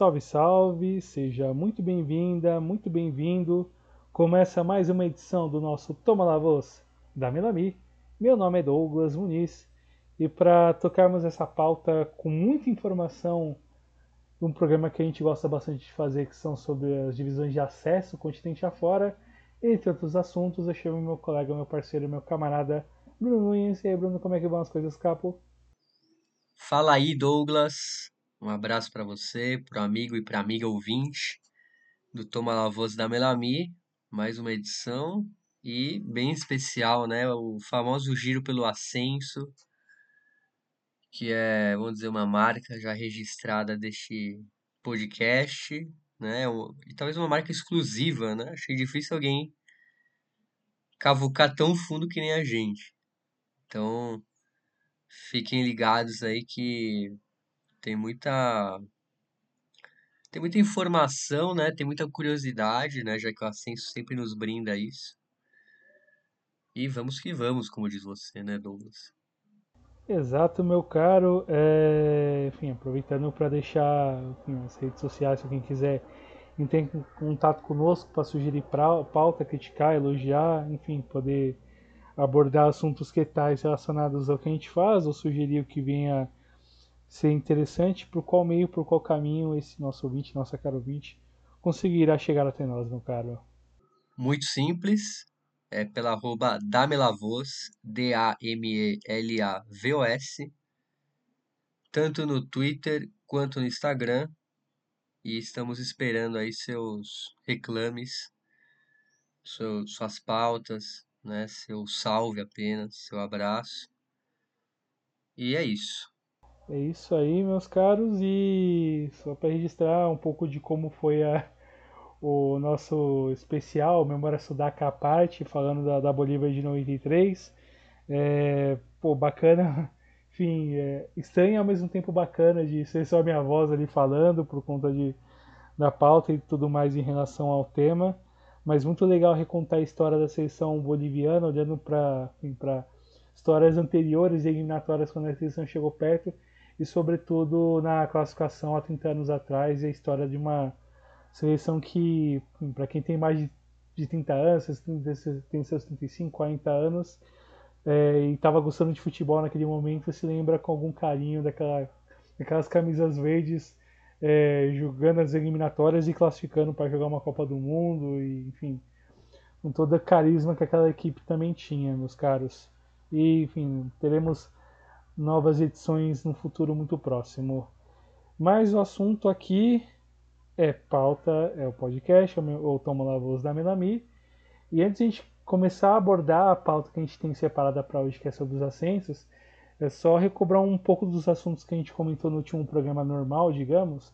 Salve, salve! Seja muito bem-vinda, muito bem-vindo. Começa mais uma edição do nosso Toma La Voz da Melami. Meu nome é Douglas Muniz e para tocarmos essa pauta com muita informação um programa que a gente gosta bastante de fazer, que são sobre as divisões de acesso continente afora, entre outros assuntos, eu chamo meu colega, meu parceiro, meu camarada Bruno Nunes. E aí, Bruno, como é que vão as coisas, capo? Fala aí, Douglas. Um abraço para você, pro amigo e pra amiga ouvinte do Toma La Voz da Melami. Mais uma edição e bem especial, né? O famoso Giro pelo Ascenso, que é, vamos dizer, uma marca já registrada deste podcast, né? E talvez uma marca exclusiva, né? Achei difícil alguém cavucar tão fundo que nem a gente. Então, fiquem ligados aí que tem muita tem muita informação, né? Tem muita curiosidade, né? Já que o Ascenso sempre nos brinda isso. E vamos que vamos, como diz você, né, Douglas? Exato, meu caro. É... Enfim, aproveitando para deixar enfim, as redes sociais, se alguém quiser entrar em contato conosco para sugerir pauta, criticar, elogiar, enfim, poder abordar assuntos que tais relacionados ao que a gente faz ou sugerir o que venha ser interessante, por qual meio, por qual caminho esse nosso ouvinte, nossa cara ouvinte, conseguirá chegar até nós, meu caro? Muito simples, é pela arroba Damelavos, D-A-M-E-L-A-V-O-S, tanto no Twitter quanto no Instagram, e estamos esperando aí seus reclames, suas pautas, né? Seu salve apenas, seu abraço. E é isso. É isso aí, meus caros, e só para registrar um pouco de como foi a, o nosso especial Memória Sudaca à parte, falando da, da Bolívia de 93. É, pô, bacana, enfim, é, estranho ao mesmo tempo bacana de ser só minha voz ali falando por conta de, da pauta e tudo mais em relação ao tema mas muito legal recontar a história da seleção boliviana, olhando para histórias anteriores e eliminatórias quando a seleção chegou perto, e sobretudo na classificação há 30 anos atrás, e a história de uma seleção que, para quem tem mais de, de 30 anos, tem seus 35, 40 anos, é, e estava gostando de futebol naquele momento, se lembra com algum carinho daquela, daquelas camisas verdes é, jogando as eliminatórias e classificando para jogar uma Copa do Mundo, e, enfim, com toda a carisma que aquela equipe também tinha, meus caros. E, enfim, teremos novas edições no futuro muito próximo. Mas o assunto aqui é pauta, é o podcast, é o Toma La Voz da Melami. E antes de a gente começar a abordar a pauta que a gente tem separada para hoje, que é sobre os ascensos, é só recobrar um pouco dos assuntos que a gente comentou no último programa normal, digamos,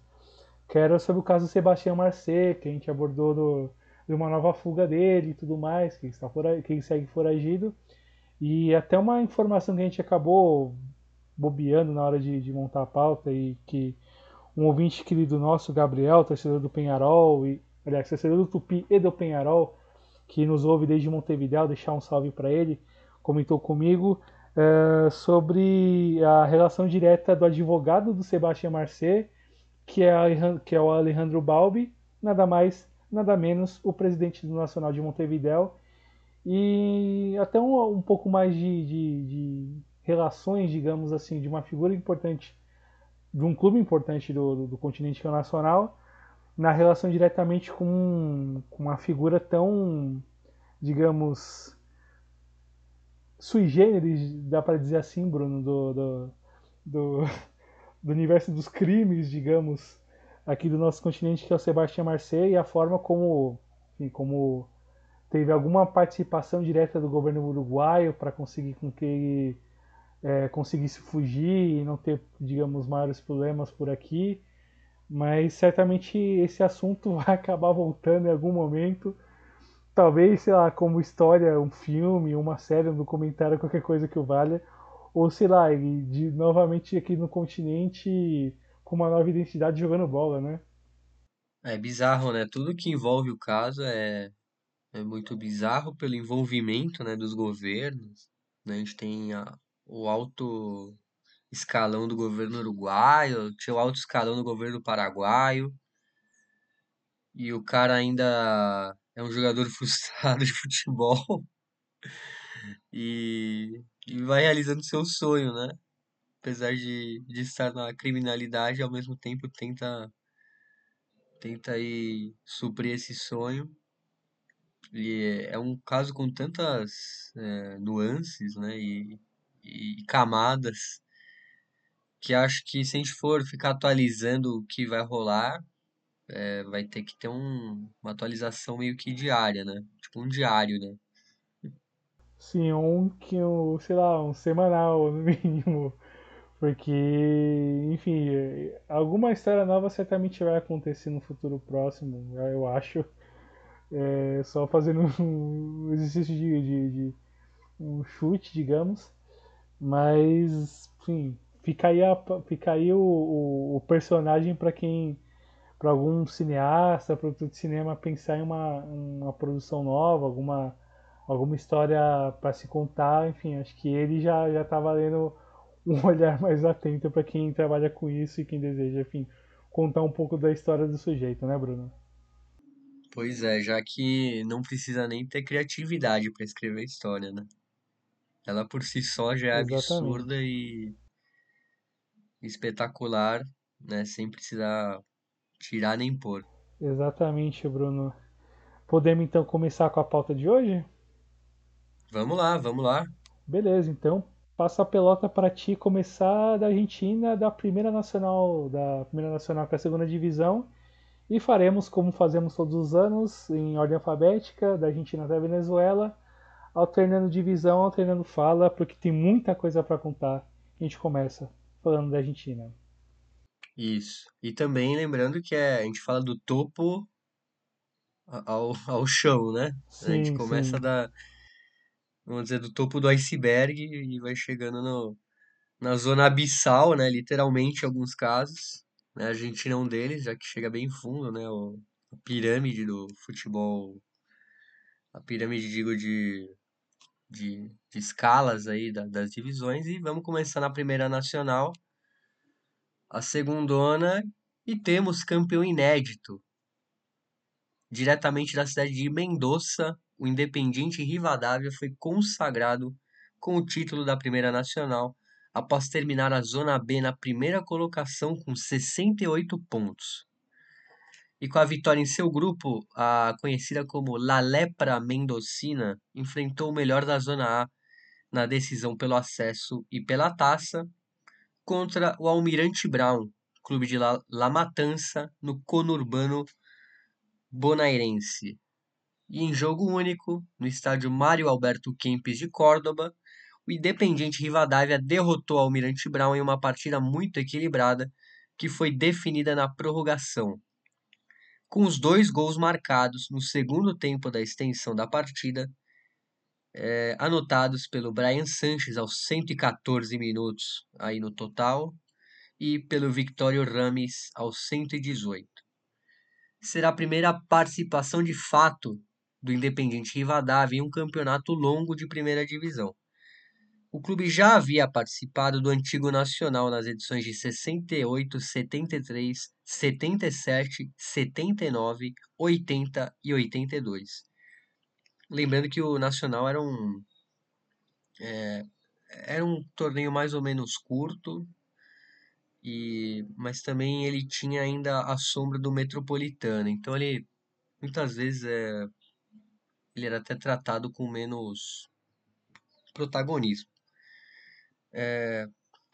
que era sobre o caso Sebastião Marcet, que a gente abordou do, de uma nova fuga dele e tudo mais, que, está que segue foragido. E até uma informação que a gente acabou bobeando na hora de, de montar a pauta e que um ouvinte querido nosso, Gabriel, torcedor do Penharol, e, aliás, torcedor do Tupi e do Penharol, que nos ouve desde Montevideo, deixar um salve para ele, comentou comigo uh, sobre a relação direta do advogado do Sebastião Marcet, que é, que é o Alejandro Balbi, nada mais, nada menos, o presidente do Nacional de Montevideo, e até um, um pouco mais de, de, de, relações, digamos assim, de uma figura importante, de um clube importante do, do, do continente nacional, na relação diretamente com, com uma figura tão, digamos, sui generis, dá para dizer assim, Bruno, do, do, do, do, universo dos crimes, digamos, aqui do nosso continente, que é o Sebastião Marseille, e a forma como, enfim, como teve alguma participação direta do governo uruguaio para conseguir com que ele é, conseguisse fugir e não ter, digamos, maiores problemas por aqui. Mas certamente esse assunto vai acabar voltando em algum momento talvez, sei lá, como história, um filme, uma série, um documentário, qualquer coisa que o valha, ou sei lá, de novamente aqui no continente com uma nova identidade jogando bola, né? É bizarro, né? Tudo que envolve o caso é, é muito bizarro pelo envolvimento né, dos governos. Né? A gente tem a, o alto escalão do governo uruguaio, tinha o alto escalão do governo paraguaio. E o cara ainda é um jogador frustrado de futebol e, e vai realizando seu sonho, né? Apesar de, de estar na criminalidade, ao mesmo tempo tenta tenta aí suprir esse sonho. E é, é um caso com tantas é, nuances, né? E, e camadas que acho que se a gente for ficar atualizando o que vai rolar, é, vai ter que ter um, uma atualização meio que diária, né? Tipo um diário, né? Sim, um que um, sei lá, um semanal no mínimo. Porque, enfim, alguma história nova certamente vai acontecer no futuro próximo, eu acho. É, só fazendo um exercício de, de, de um chute, digamos. Mas, enfim, fica aí, a, fica aí o, o, o personagem para quem para algum cineasta, produtor de cinema pensar em uma, uma produção nova, alguma, alguma história para se contar, enfim, acho que ele já já está valendo um olhar mais atento para quem trabalha com isso e quem deseja, enfim, contar um pouco da história do sujeito, né, Bruno? Pois é, já que não precisa nem ter criatividade para escrever história, né? Ela por si só já é Exatamente. absurda e espetacular, né? Sem precisar tirar nem pôr. Exatamente, Bruno. Podemos então começar com a pauta de hoje? Vamos lá, vamos lá. Beleza, então passo a pelota para ti começar da Argentina, da primeira nacional, da primeira nacional para a segunda divisão, e faremos como fazemos todos os anos, em ordem alfabética, da Argentina até a Venezuela, alternando divisão, alternando fala, porque tem muita coisa para contar. A gente começa falando da Argentina. Isso. E também lembrando que é, a gente fala do topo ao, ao chão, né? A gente Sim, começa sim. da, vamos dizer, do topo do iceberg e vai chegando no, na zona abissal, né? Literalmente, em alguns casos. Né? A Argentina é um deles, já que chega bem fundo, né? O, a pirâmide do futebol, a pirâmide, digo, de, de, de escalas aí da- das divisões. E vamos começar na primeira nacional, a segundona, e temos campeão inédito, diretamente da cidade de Mendoza, o Independiente Rivadavia foi consagrado com o título da Primeira Nacional após terminar a Zona B na primeira colocação com 68 pontos. E com a vitória em seu grupo, a conhecida como La Lepra Mendocina enfrentou o melhor da Zona A na decisão pelo acesso e pela taça contra o Almirante Brown, clube de La, Matança, no conurbano bonairense. E em jogo único, no estádio Mário Alberto Kempes de Córdoba, o Independiente Rivadavia derrotou o Almirante Brown em uma partida muito equilibrada que foi definida na prorrogação. Com os dois gols marcados no segundo tempo da extensão da partida, é, anotados pelo Brian Sanches aos 114 minutos aí no total e pelo Victório Rames aos 118. Será a primeira participação de fato do Independiente Rivadavia em um campeonato longo de primeira divisão. O clube já havia participado do antigo Nacional nas edições de 68, 73, 77, 79, 80 e 82. Lembrando que o Nacional era um, é, era um torneio mais ou menos curto, e, mas também ele tinha ainda a sombra do Metropolitano. Então ele muitas vezes é, ele era até tratado com menos protagonismo. É,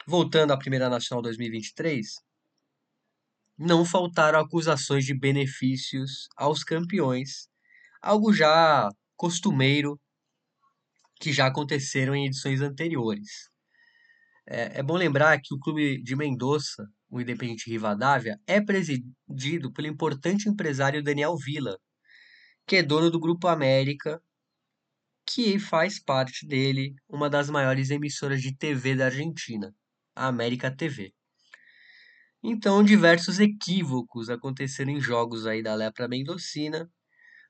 voltando à Primeira Nacional 2023, não faltaram acusações de benefícios aos campeões, algo já costumeiro que já aconteceram em edições anteriores. É, é bom lembrar que o clube de Mendoza, o Independente Rivadavia, é presidido pelo importante empresário Daniel Villa, que é dono do Grupo América que faz parte dele uma das maiores emissoras de TV da Argentina, a América TV. Então, diversos equívocos aconteceram em jogos aí da Lepra Mendocina,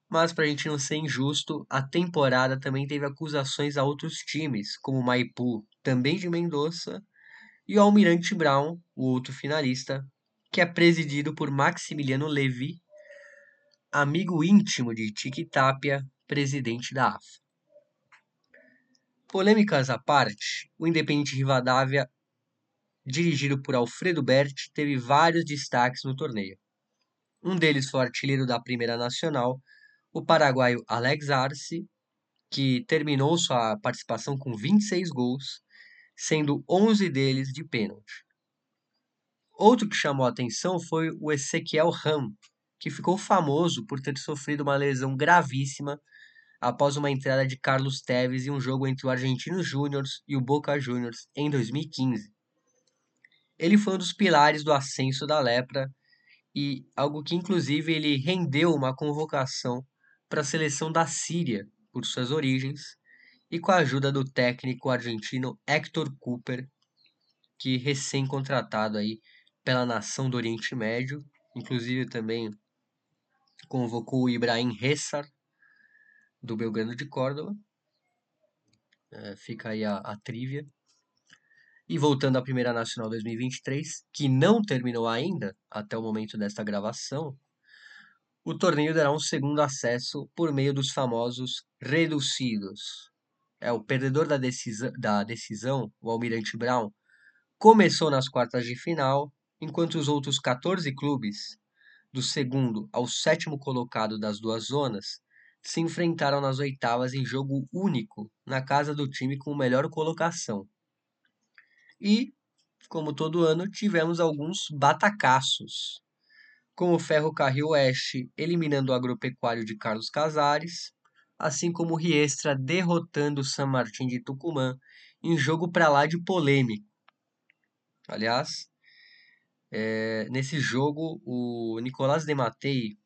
mas para a gente não ser injusto, a temporada também teve acusações a outros times, como o Maipu, também de Mendoza, e o Almirante Brown, o outro finalista, que é presidido por Maximiliano Levi, amigo íntimo de Tiki Tapia, presidente da AFA. Polêmicas à parte, o Independente Rivadavia, dirigido por Alfredo Berti, teve vários destaques no torneio. Um deles foi o artilheiro da Primeira Nacional, o paraguaio Alex Arce, que terminou sua participação com 26 gols, sendo 11 deles de pênalti. Outro que chamou a atenção foi o Ezequiel Ram, que ficou famoso por ter sofrido uma lesão gravíssima após uma entrada de Carlos Tevez em um jogo entre o Argentinos Júnior e o Boca Juniors em 2015. Ele foi um dos pilares do ascenso da Lepra e algo que inclusive ele rendeu uma convocação para a seleção da Síria por suas origens e com a ajuda do técnico argentino Héctor Cooper, que recém-contratado aí pela nação do Oriente Médio, inclusive também convocou o Ibrahim Hessar do Belgrano de Córdoba. É, fica aí a, a trivia. E voltando à Primeira Nacional 2023, que não terminou ainda até o momento desta gravação, o torneio dará um segundo acesso por meio dos famosos reducidos. É o perdedor da, da decisão, o Almirante Brown, começou nas quartas de final, enquanto os outros 14 clubes, do segundo ao sétimo colocado das duas zonas, se enfrentaram nas oitavas em jogo único na casa do time com melhor colocação. E, como todo ano, tivemos alguns batacaços, como o Ferro Carril Oeste eliminando o Agropecuário de Carlos Casares, assim como o Riestra derrotando o San Martín de Tucumã em jogo para lá de polêmico. Aliás, é, nesse jogo, o Nicolás de Matei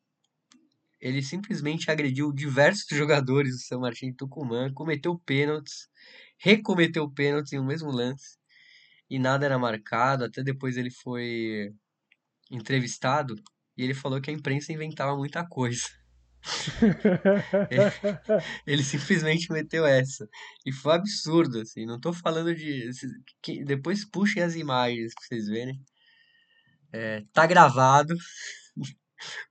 ele simplesmente agrediu diversos jogadores do São Martin Tucumã, cometeu pênaltis, recometeu pênaltis em um mesmo lance e nada era marcado. Até depois ele foi entrevistado e ele falou que a imprensa inventava muita coisa. ele, ele, simplesmente meteu essa. E foi absurdo, assim. Não tô falando de. Depois puxem as imagens pra vocês verem. É, tá gravado.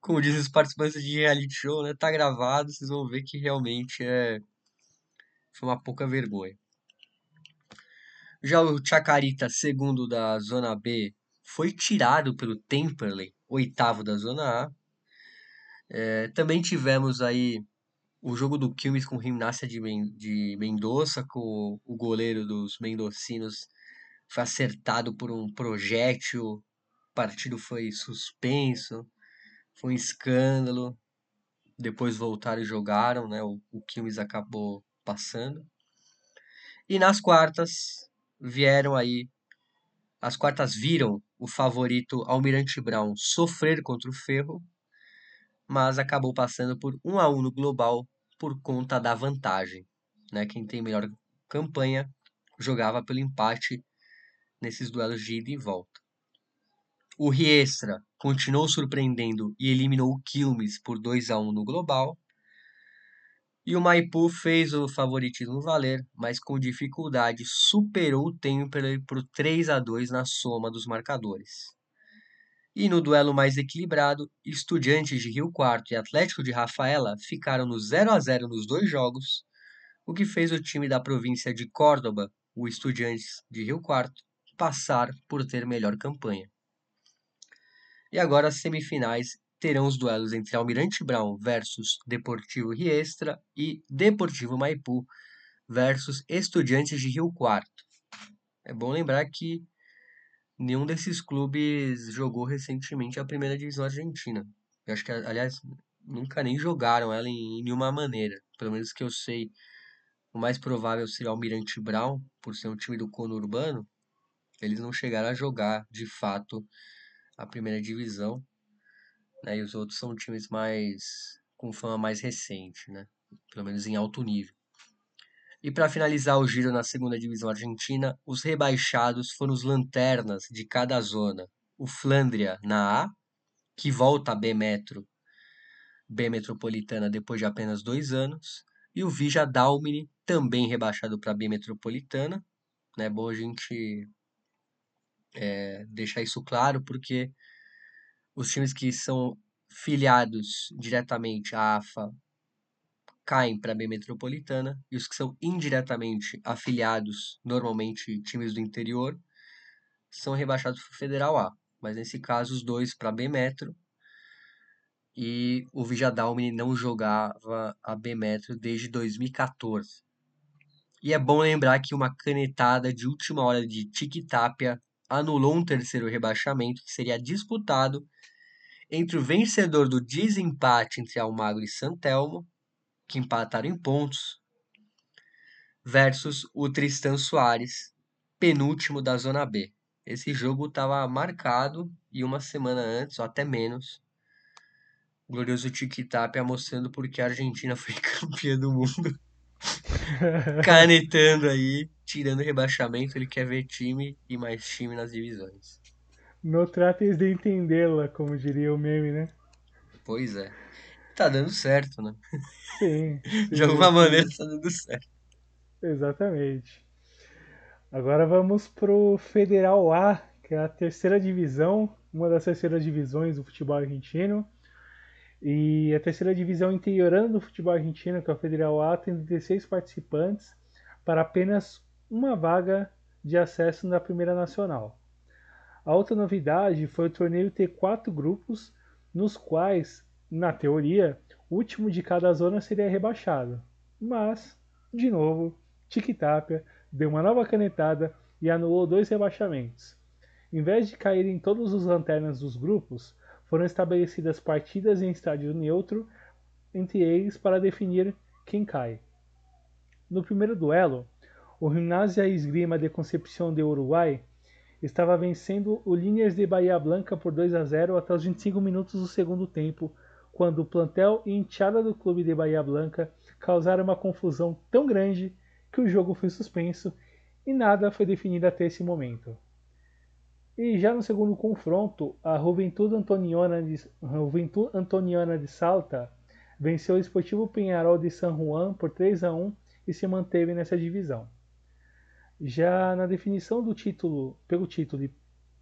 Como dizem os participantes de reality show, né? Tá gravado, vocês vão ver que realmente é. Foi uma pouca vergonha. Já o Chacarita, segundo da Zona B, foi tirado pelo Temperley, oitavo da Zona A. É, também tivemos aí o jogo do Quilmes com Gimnasia de, Men de Mendoza, com o goleiro dos mendocinos foi acertado por um projétil, o partido foi suspenso, foi um escândalo. Depois voltaram e jogaram, né? O, o Quilmes acabou passando. E nas quartas vieram aí. As quartas viram o favorito Almirante Brown sofrer contra o Ferro, mas acabou passando por 1 a 1 no global por conta da vantagem. Né? Quem tem melhor campanha jogava pelo empate nesses duelos de ida e volta. O Riestra continuou surpreendendo e eliminou o Quilmes por 2 a 1 no global. E o Maipu fez o favoritismo valer, mas com dificuldade superou o Temperley por 3 a 2 na soma dos marcadores. E no duelo mais equilibrado, Estudiantes de Rio Quarto e Atlético de Rafaela ficaram no 0 a 0 nos dois jogos, o que fez o time da província de Córdoba, o Estudiantes de Rio Quarto, passar por ter melhor campanha. E agora as semifinais terão os duelos entre Almirante Brown versus Deportivo Riestra e Deportivo Maipu versus Estudiantes de Rio Quarto. É bom lembrar que nenhum desses clubes jogou recentemente a primeira divisão argentina. Eu acho que, aliás, nunca nem jogaram ela em, nenhuma maneira. Pelo menos que eu sei, o mais provável seria o Almirante Brown, por ser um time do conurbano. Eles não chegaram a jogar de fato a primeira divisão, né? E os outros são times mais com fama mais recente, né? Pelo menos em alto nível. E para finalizar o giro na segunda divisão argentina, os rebaixados foram os lanternas de cada zona. O Flandria na A, que volta a B Metro, B Metropolitana depois de apenas dois anos, e o Vija Dalmine, também rebaixado para B Metropolitana. Né? Bom a gente é, deixar isso claro, porque os times que são filiados diretamente à AFA caem para a B Metropolitana e os que são indiretamente afiliados, normalmente times do interior, são rebaixados para Federal A. Mas nesse caso, os dois para B Metro e o Vijadalme não jogava a B Metro desde 2014. E é bom lembrar que uma canetada de última hora de Tiquitapia anulou um terceiro rebaixamento que seria disputado entre o vencedor do desempate entre Almagro e Santelmo que empataram em pontos, versus o Tristan Soares, penúltimo da Zona B. Esse jogo estava marcado e uma semana antes, ou até menos, o glorioso Tiki-Tapia mostrando porque a Argentina foi campeã do mundo. Canetando aí, tirando rebaixamento, ele quer ver time e mais time nas divisões. Não trates de entendê-la, como diria o meme, né? Pois é. Tá dando certo, né? Sim. sim De alguma sim. maneira tá dando certo. Exatamente. Agora vamos pro Federal A, que é a terceira divisão, uma das terceiras divisões do futebol argentino. E a terceira divisão interiorana do futebol argentino, que é o Federal A, tem 16 participantes para apenas uma vaga de acesso na Primeira Nacional. A outra novidade foi o torneio ter quatro grupos, nos quais na teoria, o último de cada zona seria rebaixado. Mas, de novo, Tiquitapia deu uma nova canetada e anulou dois rebaixamentos. Em vez de caírem todos os lanternas dos grupos, foram estabelecidas partidas em estádio neutro entre eles para definir quem cai. No primeiro duelo, o Gimnasia Esgrima de Concepción de Uruguai estava vencendo o Liniers de Bahia Blanca por 2 a 0 até os 25 minutos do segundo tempo, quando o plantel e enteada do clube de Bahia Blanca causaram uma confusão tão grande que o jogo foi suspenso e nada foi definido até esse momento. E já no segundo confronto, a Juventude Antoniana de, Juventude Antoniana de Salta venceu o Esportivo Penharol de San Juan por 3 a 1 e se manteve nessa divisão. Já na definição do título, pelo título e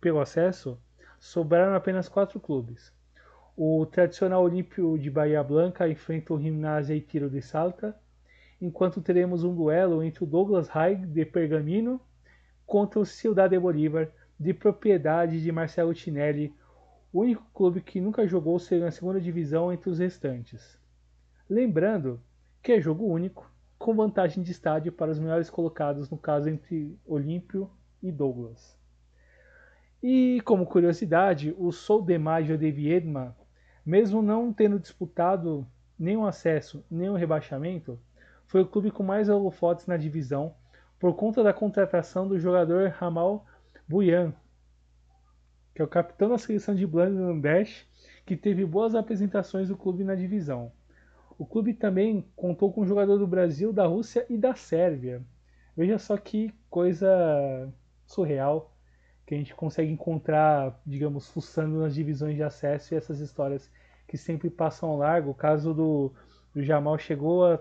pelo acesso, sobraram apenas quatro clubes. O tradicional Olímpio de Bahia Blanca enfrenta o Gimnasia e Tiro de Salta, enquanto teremos um duelo entre o Douglas High de Pergamino contra o Ciudad Bolívar, de propriedade de Marcelo Tinelli, o único clube que nunca jogou na segunda divisão entre os restantes. Lembrando que é jogo único, com vantagem de estádio para os melhores colocados, no caso entre Olímpio e Douglas. E como curiosidade, o Sol de Maggio de Viedma mesmo não tendo disputado nenhum acesso, nenhum rebaixamento, foi o clube com mais holofotes na divisão por conta da contratação do jogador Ramal Buyan, que é o capitão da seleção de Bangladesh, que teve boas apresentações do clube na divisão. O clube também contou com um jogador do Brasil, da Rússia e da Sérvia. Veja só que coisa surreal que a gente consegue encontrar, digamos, fuçando nas divisões de acesso e essas histórias que sempre passam ao largo. O caso do, do Jamal chegou a,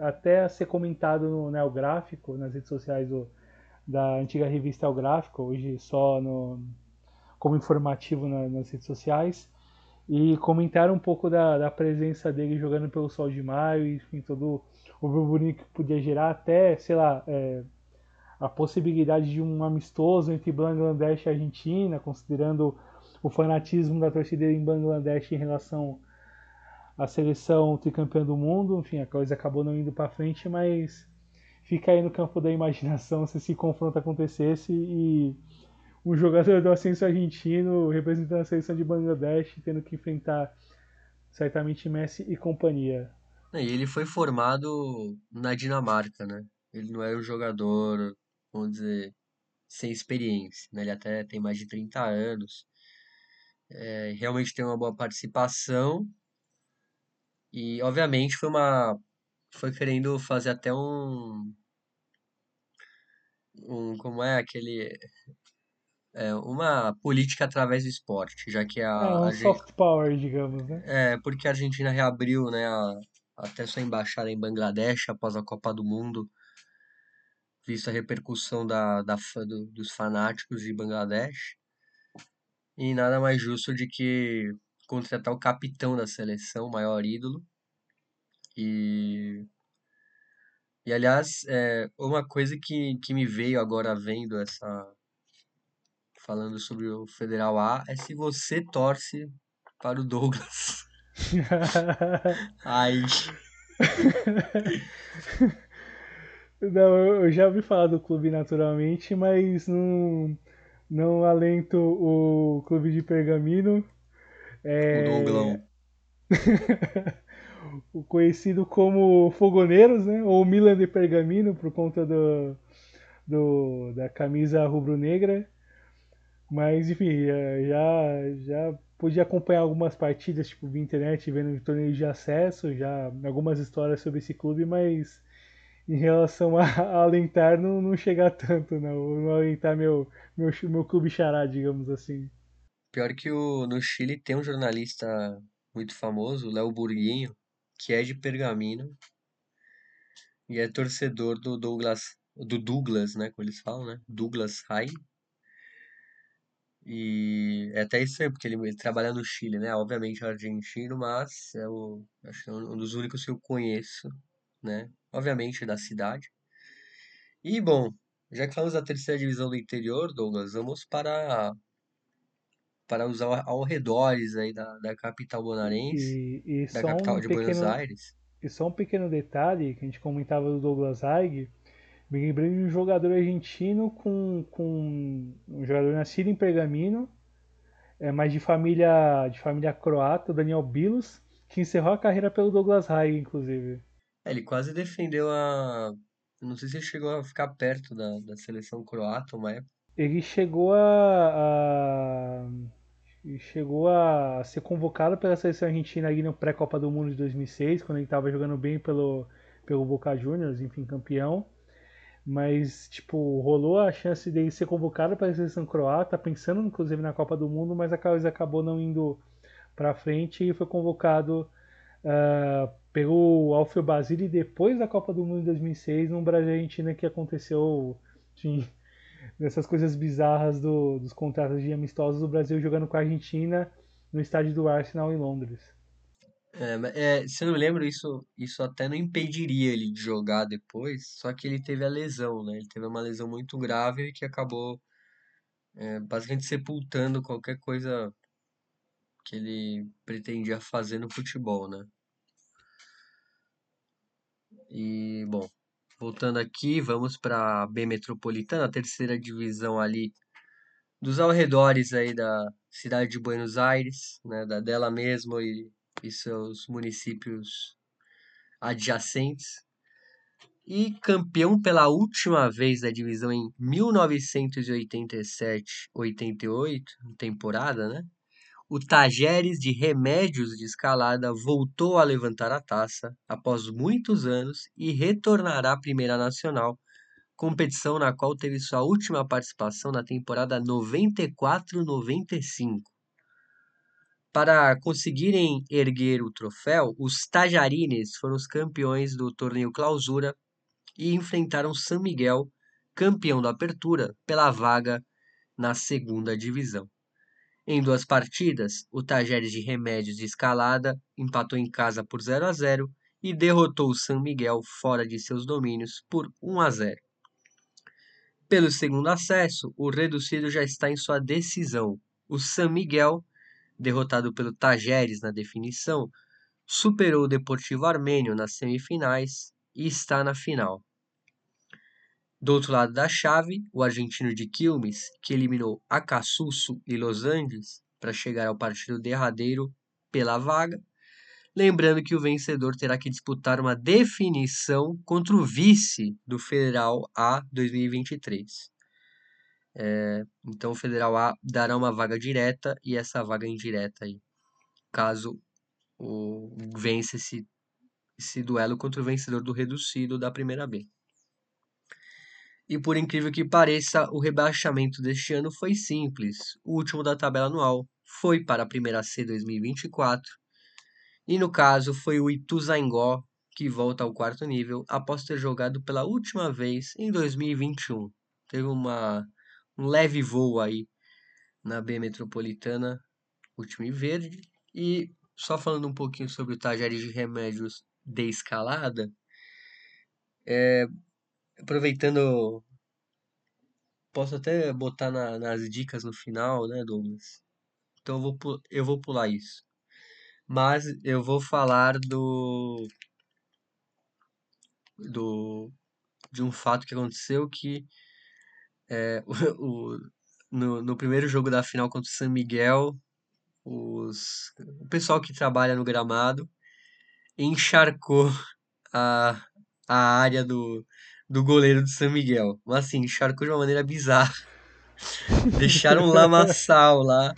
até a ser comentado no Neográfico, nas redes sociais do, da antiga revista El Gráfico, hoje só no, como informativo na, nas redes sociais. E comentaram um pouco da, da, presença dele jogando pelo Sol de Maio, e enfim, todo o burburinho que podia gerar, até, sei lá, é, a possibilidade de um amistoso entre Bangladesh e Argentina, considerando o fanatismo da torcida em Bangladesh em relação à seleção tricampeã do mundo. Enfim, a coisa acabou não indo para frente, mas fica aí no campo da imaginação se esse confronto acontecesse e um jogador do ascenso argentino representando a seleção de Bangladesh tendo que enfrentar certamente Messi e companhia. E ele foi formado na Dinamarca, né? Ele não era um jogador vamos dizer, sem experiência. Né? Ele até tem mais de 30 anos. É, realmente tem uma boa participação. E, obviamente, foi uma. Foi querendo fazer até um. um como é aquele. É, uma política através do esporte, já que a. É um a soft power, digamos, né? É, porque a Argentina reabriu, né, a, até sua embaixada em Bangladesh após a Copa do Mundo visto a repercussão da, da, do, dos fanáticos de Bangladesh. E nada mais justo de que contratar o capitão da seleção, o maior ídolo. E, e aliás, é, uma coisa que, que me veio agora vendo essa. Falando sobre o Federal A, é se você torce para o Douglas. Ai. Não, eu já ouvi falar do clube naturalmente, mas não, não alento o clube de pergamino. É... O Douglão. o conhecido como Fogoneiros, né? Ou Milan de Pergamino, por conta do, do da camisa rubro-negra. Mas, enfim, já, já pude acompanhar algumas partidas, tipo, via internet, vendo torneios de acesso, já algumas histórias sobre esse clube, mas em relação a, a alentar, não, não chegar tanto, não. Não alentar meu, meu, meu clube xará, digamos assim. Pior que o, no Chile tem um jornalista muito famoso, Léo Burguinho, que é de Pergamino e é torcedor do Douglas, do Douglas, né, como eles falam, né, Douglas High. E é até estranho, porque ele, ele trabalha no Chile, né, obviamente é argentino, mas é o, acho que é um dos únicos que eu conheço, né, obviamente da cidade. E, bom, já que falamos da terceira divisão do interior, Douglas, vamos para para os arredores aí da, da capital bonaerense, e, e da capital um de pequeno, Buenos Aires. E só um pequeno detalhe que a gente comentava do Douglas Haig, me lembrei de um jogador argentino com, com um jogador nascido em Pergamino, é, mas de família de família croata, Daniel Bilos, que encerrou a carreira pelo Douglas Haig, inclusive. É, ele quase defendeu a. Não sei se ele chegou a ficar perto da, da seleção croata uma época ele chegou a, a chegou a ser convocado pela seleção argentina ali no pré-copa do mundo de 2006, quando ele estava jogando bem pelo pelo Boca Juniors, enfim, campeão. Mas, tipo, rolou a chance dele ser convocado para a seleção croata, pensando inclusive na Copa do Mundo, mas a coisa acabou não indo para frente e foi convocado uh, pelo Alfio Basile depois da Copa do Mundo de 2006, num Brasil-Argentina que aconteceu, enfim, dessas coisas bizarras do, dos contratos de amistosos do Brasil jogando com a Argentina no estádio do Arsenal em Londres. É, é, se eu não me lembro, isso, isso até não impediria ele de jogar depois, só que ele teve a lesão, né? Ele teve uma lesão muito grave que acabou é, basicamente sepultando qualquer coisa que ele pretendia fazer no futebol, né? E, bom, Voltando aqui, vamos para a B Metropolitana, a terceira divisão ali dos arredores aí da cidade de Buenos Aires, né, da dela mesmo e, e seus municípios adjacentes. E campeão pela última vez da divisão em 1987-88, temporada, né? o Tajeres de Remédios de Escalada voltou a levantar a taça após muitos anos e retornará à Primeira Nacional, competição na qual teve sua última participação na temporada 94-95. Para conseguirem erguer o troféu, os Tajarines foram os campeões do torneio Clausura e enfrentaram San Miguel, campeão da Apertura, pela vaga na segunda divisão. Em duas partidas, o Tajeres de Remédios de Escalada empatou em casa por 0 a 0 e derrotou o San Miguel fora de seus domínios por 1 a 0. Pelo segundo acesso, o reduzido já está em sua decisão. O San Miguel, derrotado pelo Tajeres na definição, superou o Deportivo Armênio nas semifinais e está na final. Do outro lado da chave, o argentino de Quilmes, que eliminou Acassuso e Los Andes para chegar ao partido derradeiro pela vaga. Lembrando que o vencedor terá que disputar uma definição contra o vice do Federal A 2023. É, então o Federal A dará uma vaga direta e essa vaga indireta aí, caso o vence esse, esse duelo contra o vencedor do reducido da primeira B. E por incrível que pareça, o rebaixamento deste ano foi simples. O último da tabela anual foi para a primeira C 2024. E no caso foi o Ituzaingó que volta ao quarto nível após ter jogado pela última vez em 2021. Teve uma, um leve voo aí na B Metropolitana, o time verde. E só falando um pouquinho sobre o Tajeres de Remédios de escalada, é, aproveitando, posso até botar na, nas dicas no final, né, Douglas? Então eu vou, eu vou pular isso. Mas eu vou falar do, do de um fato que aconteceu que é, o, o, no, no primeiro jogo da final contra o San Miguel, os, o pessoal que trabalha no gramado encharcou a, a área do, do goleiro do San Miguel. Mas assim, encharcou de uma maneira bizarra. Deixaram um lamaçal lá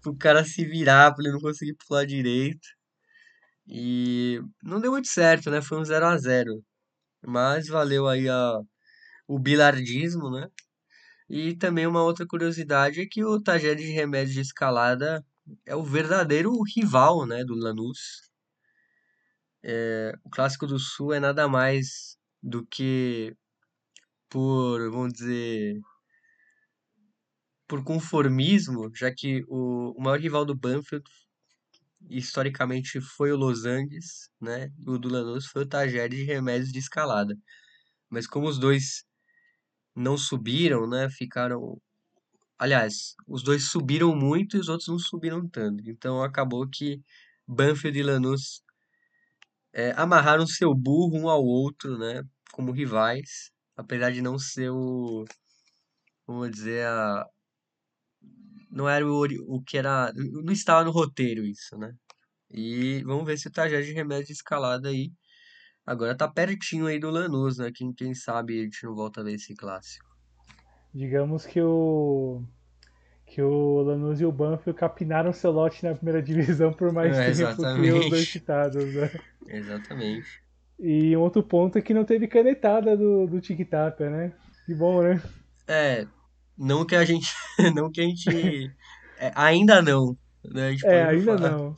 pro cara se virar, pra ele não conseguir pular direito. E não deu muito certo, né? Foi um 0 a 0 Mas valeu aí a, o bilardismo, né? E também uma outra curiosidade é que o Tajeres de Remédios de Escalada é o verdadeiro rival, né, do Lanús. É, o Clássico do Sul é nada mais do que por, vamos dizer, por conformismo, já que o, o maior rival do Banfield historicamente foi o Los Angeles, né? O do Lanús foi o Tajeres de Remédios de Escalada. Mas como os dois não subiram, né? Ficaram. Aliás, os dois subiram muito e os outros não subiram tanto. Então acabou que Banfield e Lanús é, amarraram seu burro um ao outro, né? Como rivais, apesar de não ser o. Vamos dizer, a, não era o, o que era. Não estava no roteiro isso, né? E vamos ver se o trajeto de remédio de escalada aí. Agora tá pertinho aí do Lanús, né? Quem, quem sabe a gente não volta a ver esse clássico. Digamos que o. Que o Lanús e o Banfield capinaram seu lote na primeira divisão por mais é, tempo exatamente. que os dois citados, né? Exatamente. E outro ponto é que não teve canetada do, do Tic Tac, né? Que bom, né? É, não que a gente. Não que a gente. É, ainda não. Né? é, ainda falar. não.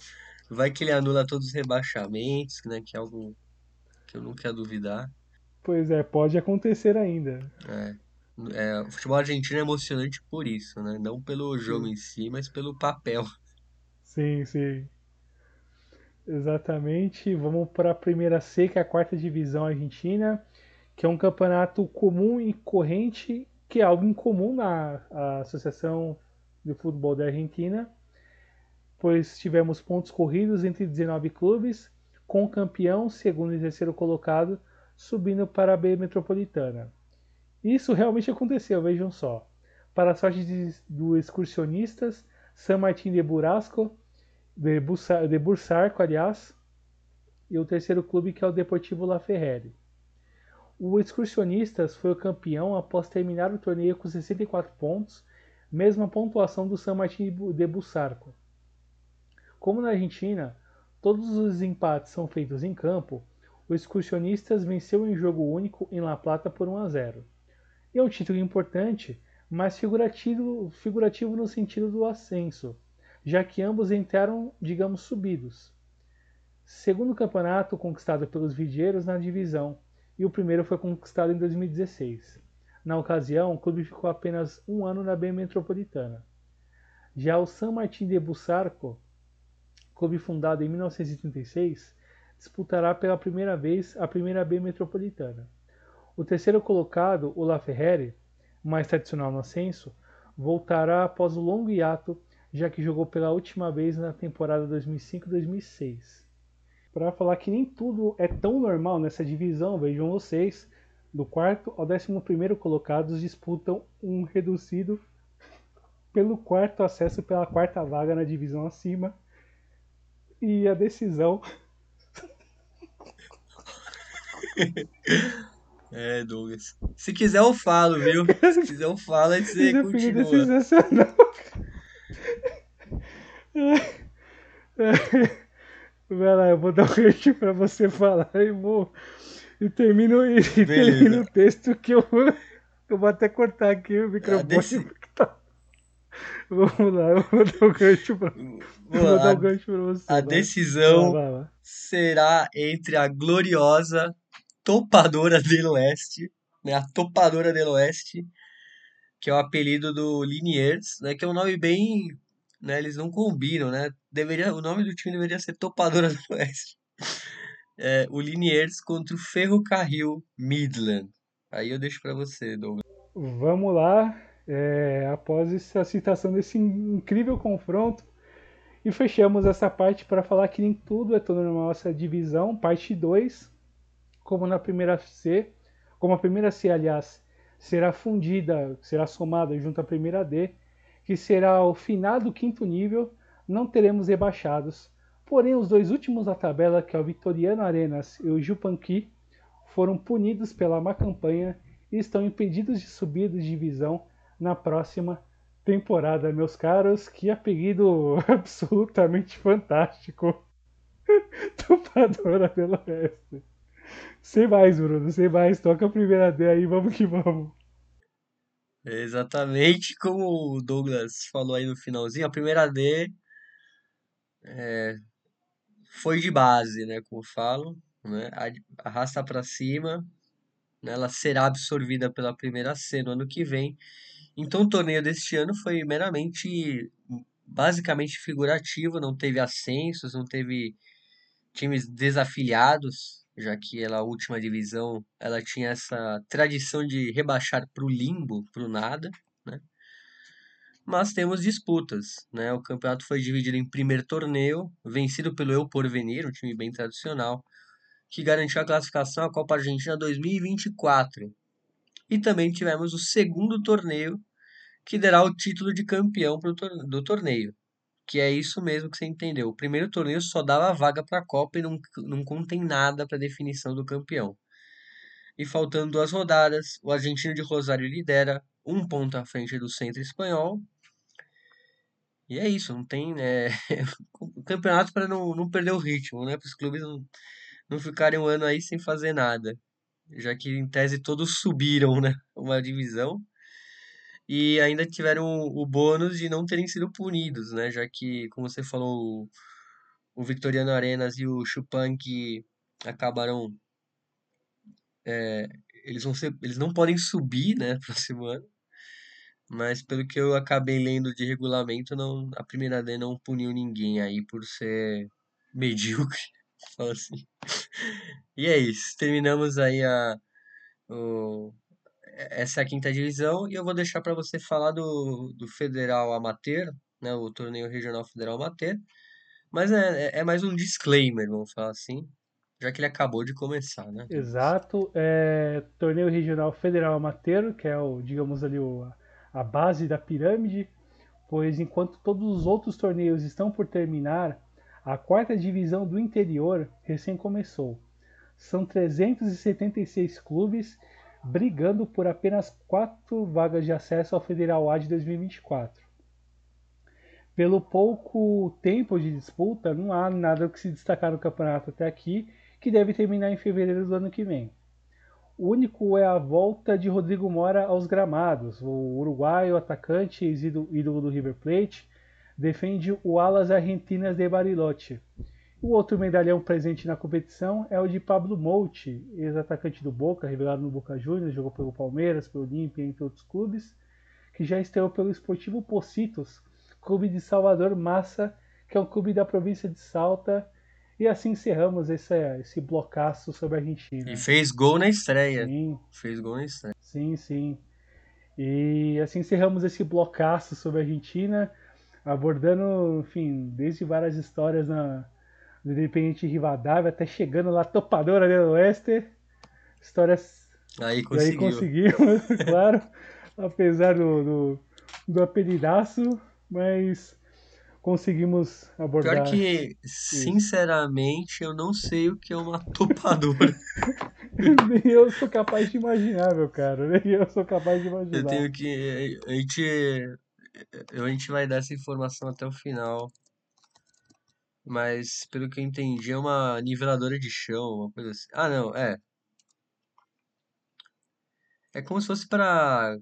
Vai que ele anula todos os rebaixamentos, né? Que é algo que eu não quero duvidar. Pois é, pode acontecer ainda. É. é o futebol argentino é emocionante por isso, né? Não pelo jogo sim. em si, mas pelo papel. Sim, sim. Exatamente. Vamos para a primeira C, que é a quarta divisão argentina, que é um campeonato comum e corrente que é algo incomum na Associação de Futebol da Argentina, pois tivemos pontos corridos entre 19 clubes, com o campeão, segundo e terceiro colocado, subindo para a B Metropolitana. Isso realmente aconteceu, vejam só. Para a sorte de, do excursionistas, San Martín de Burasco, de, Bussar, de Bursarco, aliás, e o terceiro clube que é o Deportivo La Ferrere. O Excursionistas foi o campeão após terminar o torneio com 64 pontos, mesma pontuação do San Martín de Bussarco. Como na Argentina, todos os empates são feitos em campo, o Excursionistas venceu em jogo único em La Plata por 1 a 0. E é um título importante, mas figurativo, figurativo no sentido do ascenso, já que ambos entraram, digamos, subidos. Segundo campeonato conquistado pelos videiros na divisão, e o primeiro foi conquistado em 2016. Na ocasião, o clube ficou apenas um ano na B Metropolitana. Já o San Martín de Bussarco, clube fundado em 1936, disputará pela primeira vez a primeira B Metropolitana. O terceiro colocado, o La Ferrere, mais tradicional no ascenso, voltará após o longo hiato, já que jogou pela última vez na temporada 2005-2006 para falar que nem tudo é tão normal nessa divisão. Vejam vocês, do quarto ao décimo primeiro colocados disputam um reduzido pelo quarto acesso pela quarta vaga na divisão acima. E a decisão. É, Douglas. Se quiser eu falo, viu? Se quiser eu falo, aí você Esse continua. É sensacional. Vai lá, eu vou dar um jeito pra você falar e vou. E termino, e termino o texto que eu, eu vou até cortar aqui o microfone. Ah, desse... Vamos lá, eu vou dar o gancho pra, vou dar o gancho pra você. a Vai, vai decisão vai lá. será entre a gloriosa Topadora del Oeste, né? A Topadora del Oeste, que é o apelido do Liniers, né? Que é um nome bem, né? Eles não combinam, né? Deveria, o nome do time deveria ser Topadora del Oeste. É, o Liniers contra o Ferrocarril Midland. Aí eu deixo pra você, Douglas. Vamos lá, é, após essa citação desse incrível confronto, e fechamos essa parte para falar que nem tudo é tudo na nossa divisão, parte 2, como na primeira C, como a primeira C, aliás, será fundida, será somada junto à primeira D, que será o final do quinto nível, não teremos rebaixados. Porém, os dois últimos da tabela, que é o Vitoriano Arenas e o Jupanqui, foram punidos pela má campanha e estão impedidos de subir de divisão na próxima temporada, meus caros. Que apelido absolutamente fantástico. Topadora pelo resto. Sem mais, Bruno, sem mais. Toca a primeira D aí, vamos que vamos. É Exatamente como o Douglas falou aí no finalzinho, a primeira D foi de base, né? Como falo, né? Arrasta pra cima, né, ela será absorvida pela primeira C no ano que vem. Então, o torneio deste ano foi meramente, basicamente figurativo, não teve ascensos, não teve times desafiliados, já que ela, a última divisão, ela tinha essa tradição de rebaixar para o limbo, para o nada, né? Mas temos disputas, né? O campeonato foi dividido em primeiro torneio, vencido pelo Eu Porvenir, um time bem tradicional, que garantiu a classificação à Copa Argentina 2024. E também tivemos o segundo torneio, que dará o título de campeão do torneio. Que é isso mesmo que você entendeu. O primeiro torneio só dava vaga para a Copa e não, não contém nada para definição do campeão. E faltando duas rodadas, o argentino de Rosário lidera, um ponto à frente do centro espanhol. E é isso, não tem é, o campeonato para não, não perder o ritmo, né? Para os clubes não, não ficarem um ano aí sem fazer nada. Já que em tese todos subiram, né? Uma divisão. E ainda tiveram o bônus de não terem sido punidos, né? Já que, como você falou, o Victoriano Arenas e o Chupank acabaram. é, eles vão ser, eles não podem subir, né, próximo ano. Mas pelo que eu acabei lendo de regulamento, não, a primeira D não puniu ninguém aí por ser medíocre, assim. E é isso. Terminamos aí a, o, essa é quinta divisão e eu vou deixar para você falar do, do Federal Amateur, né, o torneio regional Federal Amateur. Mas é, é é mais um disclaimer, vamos falar assim, já que ele acabou de começar, né? Exato, é torneio regional federal amateur, que é o, digamos ali, o, a base da pirâmide, pois enquanto todos os outros torneios estão por terminar, a quarta divisão do interior recém começou. São 376 clubes brigando por apenas quatro vagas de acesso ao Federal A de 2024. Pelo pouco tempo de disputa, não há nada que se destacar no campeonato até aqui, que deve terminar em fevereiro do ano que vem. O único é a volta de Rodrigo Mora aos gramados. O uruguaio atacante, ex-ídolo do River Plate, defende o Alas Argentinas de Bariloche. O outro medalhão presente na competição é o de Pablo Mouti, ex-atacante do Boca, revelado no Boca Juniors, jogou pelo Palmeiras, pelo Olímpia, entre outros clubes, que já estreou pelo Esportivo Pocitos, clube de Salvador Massa, que é um clube da província de Salta. E assim encerramos esse, esse blocaço sobre a E Argentina. fez gol na estreia. Sim, Fez gol na estreia. sim, sim. E assim encerramos esse blocaço sobre a Argentina, abordando, enfim, desde várias histórias na, do Independente Rivadavia até chegando lá, Topadora del Oeste. Histórias Aí e aí conseguiu. conseguimos, claro, apesar do, do, do apelidaço, mas conseguimos Pior abordar que, isso. sinceramente, eu não sei o que é uma topadora. Nem eu sou capaz de imaginar, meu cara. Nem eu sou capaz de Eu imaginar. tenho que. A gente, a gente vai dar essa informação até o final. Mas, pelo que eu entendi, é uma niveladora de chão, uma coisa assim. Ah, não, é. É como se fosse para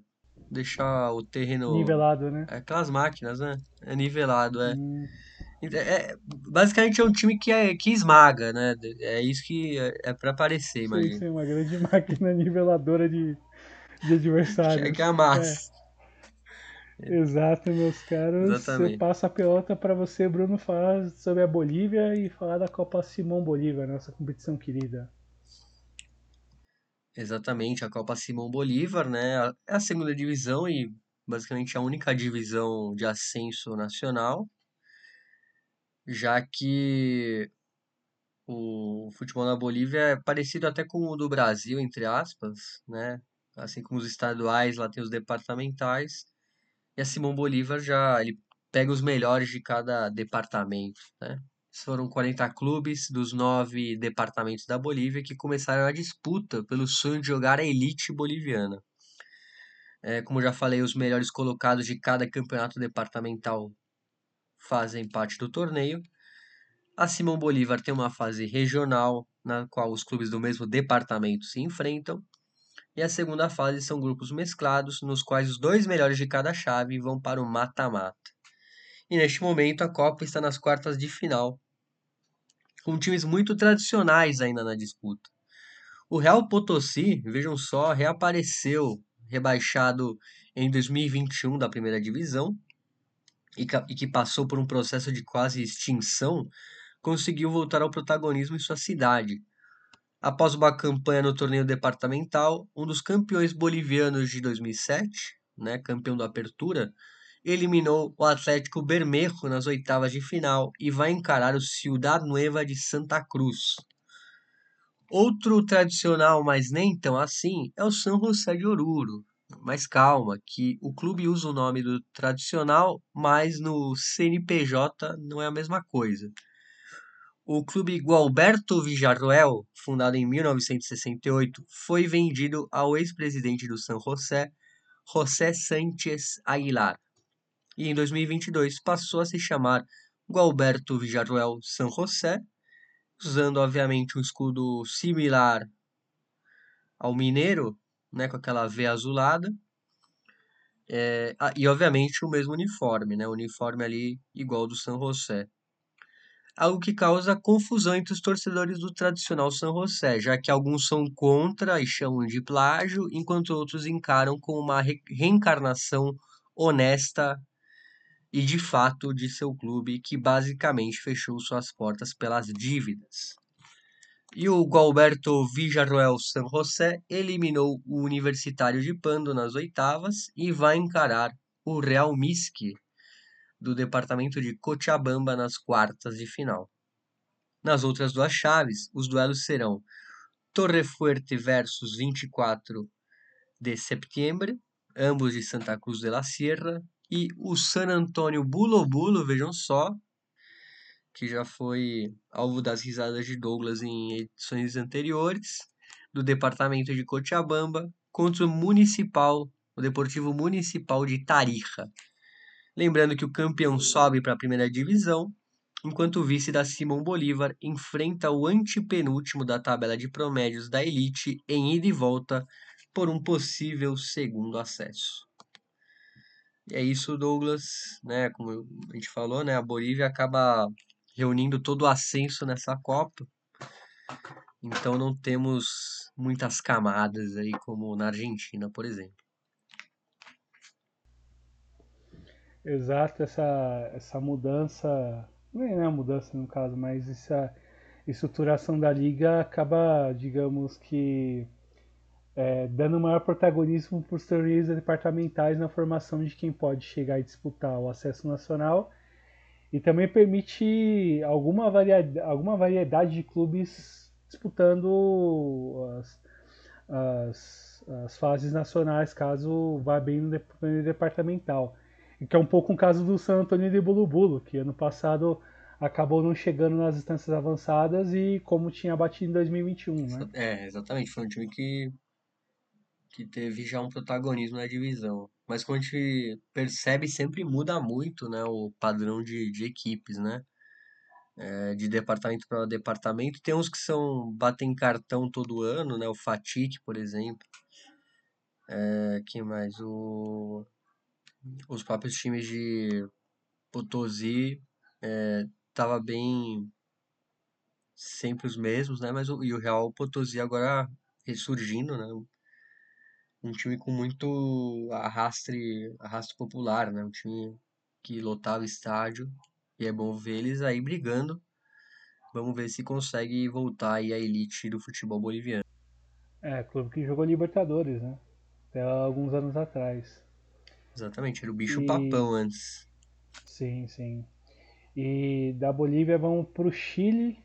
deixar o terreno. Nivelado, né? É aquelas máquinas, né? É nivelado, é. Hum, É, é- basicamente é um time que, é, que esmaga, né? É isso que é, é para aparecer, imagina. sei, uma grande máquina niveladora de, de é, adversários. que é a É, massa. Exato, meus caros. Eu Exatamente. passo a pelota para você, Bruno, falar sobre a Bolívia e falar da Copa Simão Bolívar, nossa competição querida. Exatamente, a Copa Simão Bolívar, né? É a segunda divisão e basicamente a única divisão de ascenso nacional, já que o futebol na Bolívia é parecido até com o do Brasil, entre aspas, né? Assim como os estaduais, lá tem os departamentais. E a Simão Bolívar já ele pega os melhores de cada departamento, né? Foram 40 clubes dos nove departamentos da Bolívia que começaram a disputa pelo sonho de jogar a elite boliviana. É, como já falei, os melhores colocados de cada campeonato departamental fazem parte do torneio. A Simão Bolívar tem uma fase regional, na qual os clubes do mesmo departamento se enfrentam. E a segunda fase são grupos mesclados, nos quais os dois melhores de cada chave vão para o mata-mata. E neste momento a Copa está nas quartas de final, com times muito tradicionais ainda na disputa. O Real Potosí, vejam só, reapareceu rebaixado em 2021 da primeira divisão e, que passou por um processo de quase extinção, conseguiu voltar ao protagonismo em sua cidade. Após uma campanha no torneio departamental, um dos campeões bolivianos de 2007, né, campeão da Apertura, eliminou o Atlético Bermejo nas oitavas de final e vai encarar o Ciudad Nueva de Santa Cruz. Outro tradicional, mas nem tão assim, é o São José de Oruro. Mas calma, que o clube usa o nome do tradicional, mas no CNPJ não é a mesma coisa. O clube Gualberto Villarroel, fundado em 1968, foi vendido ao ex-presidente do São José, José Sánchez Aguilar. E em 2022 passou a se chamar Gualberto Villarroel São José, usando obviamente um escudo similar ao mineiro, né, com aquela V azulada, é, e obviamente o mesmo uniforme, né, o uniforme ali igual do São José. Algo que causa confusão entre os torcedores do tradicional São José, já que alguns são contra e chamam de plágio, enquanto outros encaram como uma re- reencarnação honesta e de fato de seu clube, que basicamente fechou suas portas pelas dívidas. E o Gualberto Villarroel San José eliminou o Universitário de Pando nas oitavas e vai encarar o Real Misque do departamento de Cochabamba nas quartas de final. Nas outras duas chaves, os duelos serão Torre Fuerte versus 24 de setembro, ambos de Santa Cruz de la Sierra, e o San Antônio Bulo Bulo, vejam só, que já foi alvo das risadas de Douglas em edições anteriores, do departamento de Cochabamba, contra o Municipal, o Deportivo Municipal de Tarija. Lembrando que o campeão sobe para a primeira divisão, enquanto o vice da Simão Bolívar enfrenta o antepenúltimo da tabela de promédios da elite em ida e volta por um possível segundo acesso. E é isso, Douglas, né? Como a gente falou, né? A Bolívia acaba reunindo todo o ascenso nessa Copa. Então não temos muitas camadas aí como na Argentina, por exemplo. Exato, essa, essa mudança, não é mudança no caso, mas essa estruturação da liga acaba, digamos que, é, dando maior protagonismo para os torneios departamentais na formação de quem pode chegar e disputar o acesso nacional e também permite alguma variedade, alguma variedade de clubes disputando as, as, as fases nacionais, caso vá bem no departamental. Que é um pouco um caso do San Antonio de Bulubulo, que ano passado acabou não chegando nas instâncias avançadas e como tinha batido em 2021, né? É, exatamente. Foi um time que, que teve já um protagonismo na divisão. Mas como a gente percebe, sempre muda muito, né, o padrão de, de equipes, né? É, de departamento para departamento. Tem uns que são batem cartão todo ano, né? O Fatic, por exemplo. É, que mais? O, os próprios times de Potosí é, tava bem sempre os mesmos, né? Mas o, e o Real Potosí agora ressurgindo, né? Um time com muito arrastre, arrasto popular, né? Um time que lotava estádio e é bom ver eles aí brigando. Vamos ver se consegue voltar aí à elite do futebol boliviano. É, clube que jogou Libertadores, né? Até alguns anos atrás. Exatamente, era o bicho e... papão antes. Sim, sim. E da Bolívia vamos para o Chile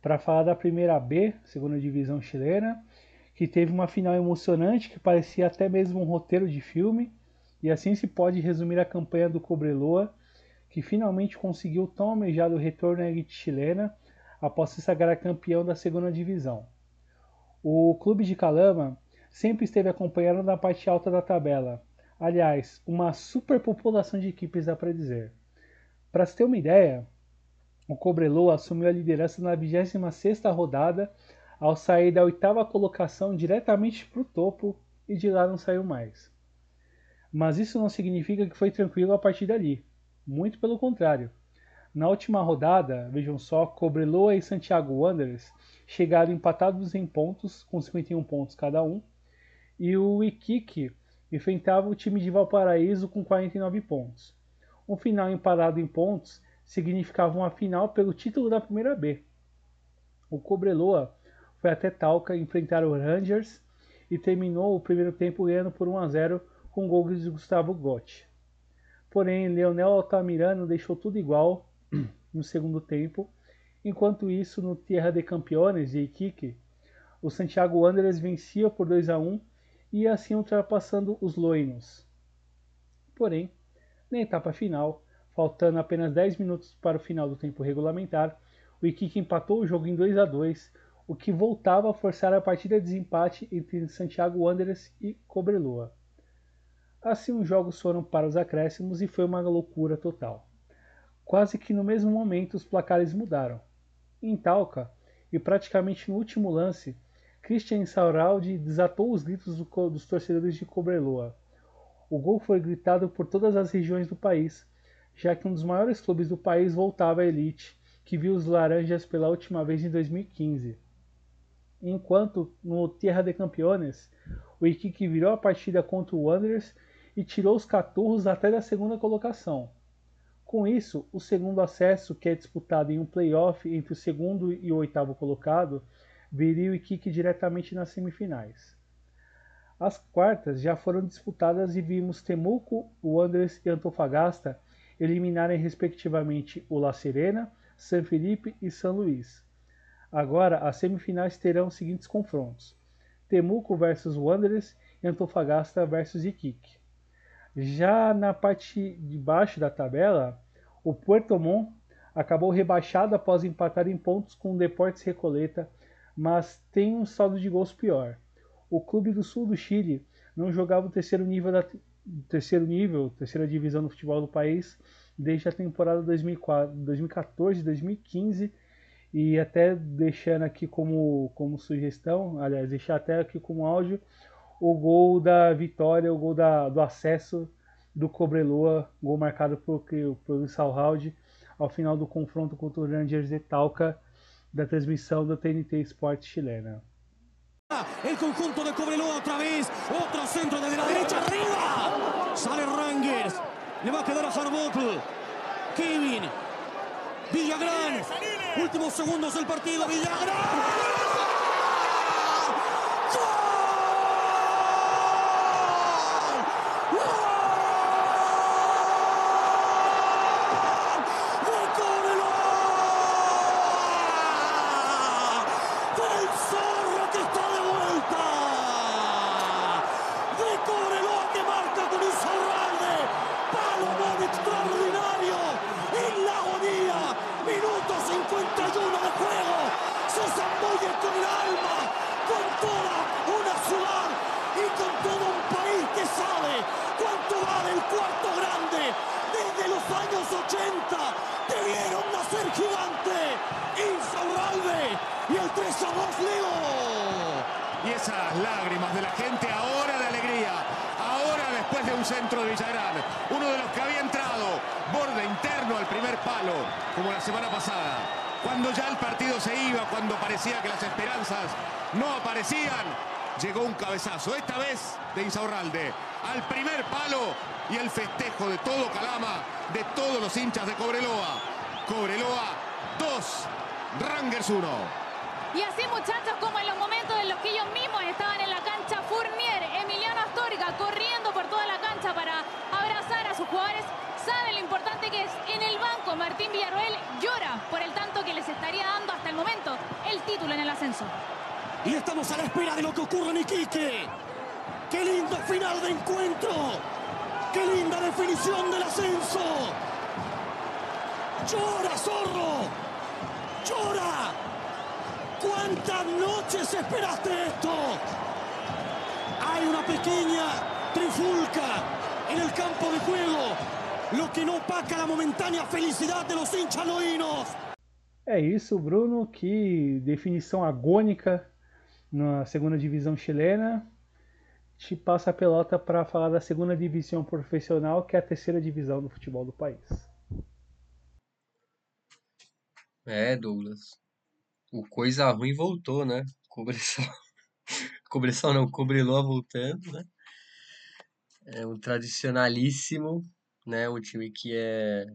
para falar da primeira B, segunda divisão chilena, que teve uma final emocionante que parecia até mesmo um roteiro de filme. E assim se pode resumir a campanha do Cobreloa, que finalmente conseguiu o tão almejado retorno à elite chilena após se sagrar campeão da segunda divisão. O clube de Calama sempre esteve acompanhando na parte alta da tabela. Aliás, uma superpopulação de equipes dá para dizer. Para se ter uma ideia, o Cobreloa assumiu a liderança na 26ª rodada ao sair da oitava colocação diretamente para o topo e de lá não saiu mais. Mas isso não significa que foi tranquilo a partir dali. Muito pelo contrário. Na última rodada, vejam só, Cobreloa e Santiago Wanderers chegaram empatados em pontos, com 51 pontos cada um, e o Iquique enfrentava o time de Valparaíso com 49 pontos. Um final empatado em pontos significava uma final pelo título da primeira B. O Cobreloa foi até Talca enfrentar o Rangers e terminou o primeiro tempo ganhando por 1 a 0 com gols de Gustavo Gotti. Porém, Leonel Altamirano deixou tudo igual no segundo tempo. Enquanto isso, no Tierra de Campeones de Iquique, o Santiago Wanderers vencia por 2 a 1 e assim ultrapassando os Loinos. Porém, na etapa final, faltando apenas 10 minutos para o final do tempo regulamentar, o Iquique empatou o jogo em 2 a 2, o que voltava a forçar a partida de desempate entre Santiago Wanderers e Cobreloa. Assim os jogos foram para os acréscimos e foi uma loucura total. Quase que no mesmo momento os placares mudaram. Em Talca, e praticamente no último lance, Christian Sauraldi desatou os gritos dos torcedores de Cobreloa. O gol foi gritado por todas as regiões do país, já que um dos maiores clubes do país voltava à elite, que viu os Laranjas pela última vez em 2015. Enquanto no Tierra de Campeones, o Iquique virou a partida contra o Wanderers e tirou os caturros até da segunda colocação. Com isso, o segundo acesso, que é disputado em um playoff entre o segundo e o oitavo colocado, viria o Iquique diretamente nas semifinais. As quartas já foram disputadas e vimos Temuco, Wanderers e Antofagasta eliminarem respectivamente o La Serena, San Felipe e São Luís. Agora, as semifinais terão os seguintes confrontos: Temuco versus Wanderers e Antofagasta versus Iquique. Já na parte de baixo da tabela, o Puerto Montt acabou rebaixado após empatar em pontos com o Deportes Recoleta, mas tem um saldo de gols pior. O clube do sul do Chile não jogava o terceiro nível da terceiro nível, terceira divisão do futebol do país desde a temporada 2014, 2015 e até deixando aqui como, como sugestão, aliás, deixar até aqui como áudio o gol da vitória, o gol da, do acesso do Cobreloa, gol marcado por, por ao final do confronto contra o Rangers de Talca da transmissão da TNT Sport chilena. El conjunto de Cobreloa otra vez. Otro centro desde la derecha. Arriba. Sale Rangers. Le va a quedar a Harbottle. Kevin. Villagrán. Últimos segundos del partido. Villagrán. Y estamos a la espera de lo que ocurre en Iquique. ¡Qué lindo final de encuentro! ¡Qué linda definición del ascenso! ¡Llora, zorro! ¡Llora! ¿Cuántas noches esperaste esto? Hay una pequeña trifulca en el campo de juego, lo que no opaca la momentánea felicidad de los hinchas loínos. É isso, Bruno. Que definição agônica na segunda divisão chilena. Te passa a pelota para falar da segunda divisão profissional, que é a terceira divisão do futebol do país. É, Douglas. O coisa ruim voltou, né? Cobressal. Cobressal não, Cobreloa voltando, né? É um tradicionalíssimo, né? Um time que é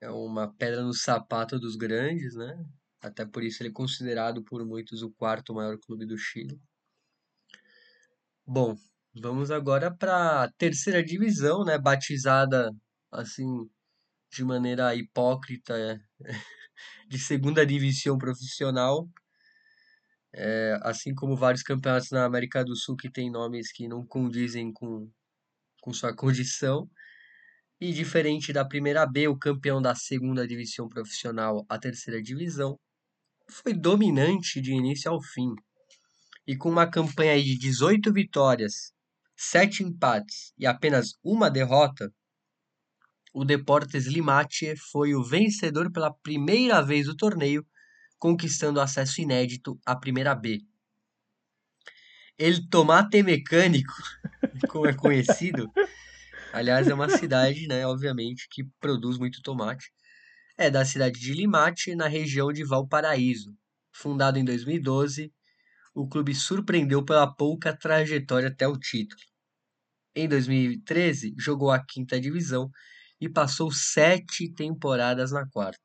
é uma pedra no sapato dos grandes, né? Até por isso ele é considerado por muitos o quarto maior clube do Chile. Bom, vamos agora para a terceira divisão, né? Batizada assim de maneira hipócrita de segunda divisão profissional. É, assim como vários campeonatos na América do Sul que têm nomes que não condizem com, com sua condição. E diferente da primeira B, o campeão da segunda divisão profissional, a terceira divisão, foi dominante de início ao fim. E com uma campanha de 18 vitórias, 7 empates e apenas uma derrota, o Deportes Limache foi o vencedor pela primeira vez do torneio, conquistando acesso inédito à primeira B. El Tomate Mecânico, como é conhecido, aliás, é uma cidade, né, obviamente, que produz muito tomate. É da cidade de Limate, na região de Valparaíso. Fundado em 2012, o clube surpreendeu pela pouca trajetória até o título. Em 2013, jogou a quinta divisão e passou sete temporadas na quarta.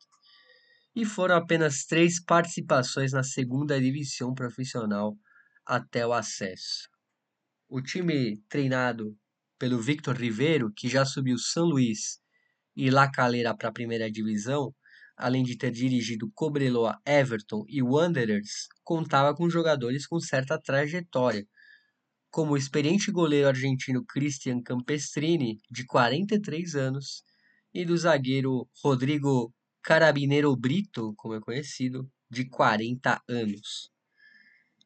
E foram apenas três participações na segunda divisão profissional até o acesso. O time treinado pelo Victor Ribeiro, que já subiu São Luís e La Calera para a primeira divisão, além de ter dirigido Cobreloa, Everton e Wanderers, contava com jogadores com certa trajetória, como o experiente goleiro argentino Christian Campestrini, de 43 anos, e do zagueiro Rodrigo Carabineiro Brito, como é conhecido, de 40 anos.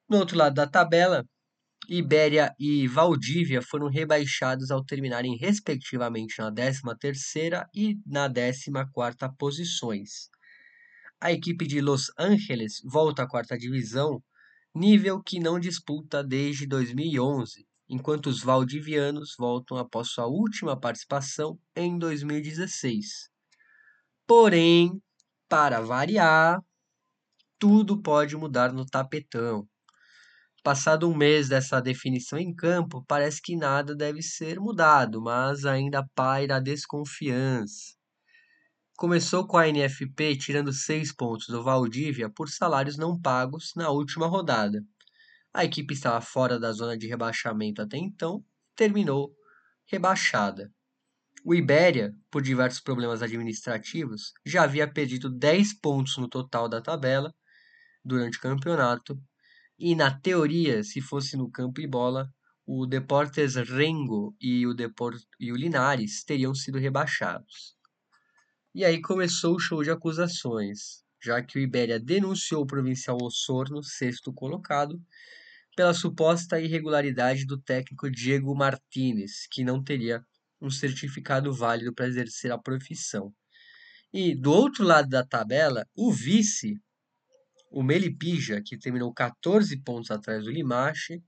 No outro lado da tabela, Ibéria e Valdívia foram rebaixados ao terminarem respectivamente na 13ª e na 14ª posições. A equipe de Los Angeles volta à quarta divisão, nível que não disputa desde 2011, enquanto os valdivianos voltam após sua última participação em 2016. Porém, para variar, tudo pode mudar no tapetão. Passado um mês dessa definição em campo, parece que nada deve ser mudado, mas ainda paira a desconfiança. Começou com a NFP tirando seis pontos do Valdívia por salários não pagos na última rodada. A equipe estava fora da zona de rebaixamento até então, terminou rebaixada. O Ibéria, por diversos problemas administrativos, já havia perdido 10 pontos no total da tabela durante o campeonato e na teoria, se fosse no campo e bola, o Deportes Rengo e o, Deport e o Linares teriam sido rebaixados. E aí começou o show de acusações, já que o Ibéria denunciou o provincial Osorno, sexto colocado, pela suposta irregularidade do técnico Diego Martinez, que não teria um certificado válido para exercer a profissão. E do outro lado da tabela, o vice o Melipija, que terminou 14 pontos atrás do Limache,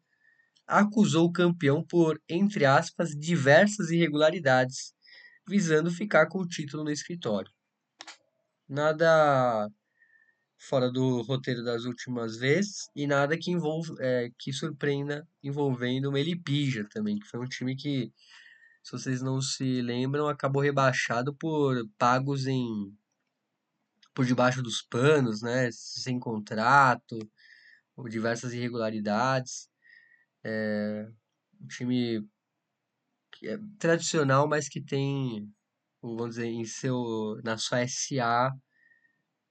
acusou o campeão por, entre aspas, diversas irregularidades, visando ficar com o título no escritório. Nada fora do roteiro das últimas vezes e nada que envolva, é, que surpreenda envolvendo o Melipija também, que foi um time que, se vocês não se lembram, acabou rebaixado por pagos em por debaixo dos panos, né, sem contrato, ou diversas irregularidades. É um time é tradicional, mas que tem, vamos dizer, em seu, na sua SA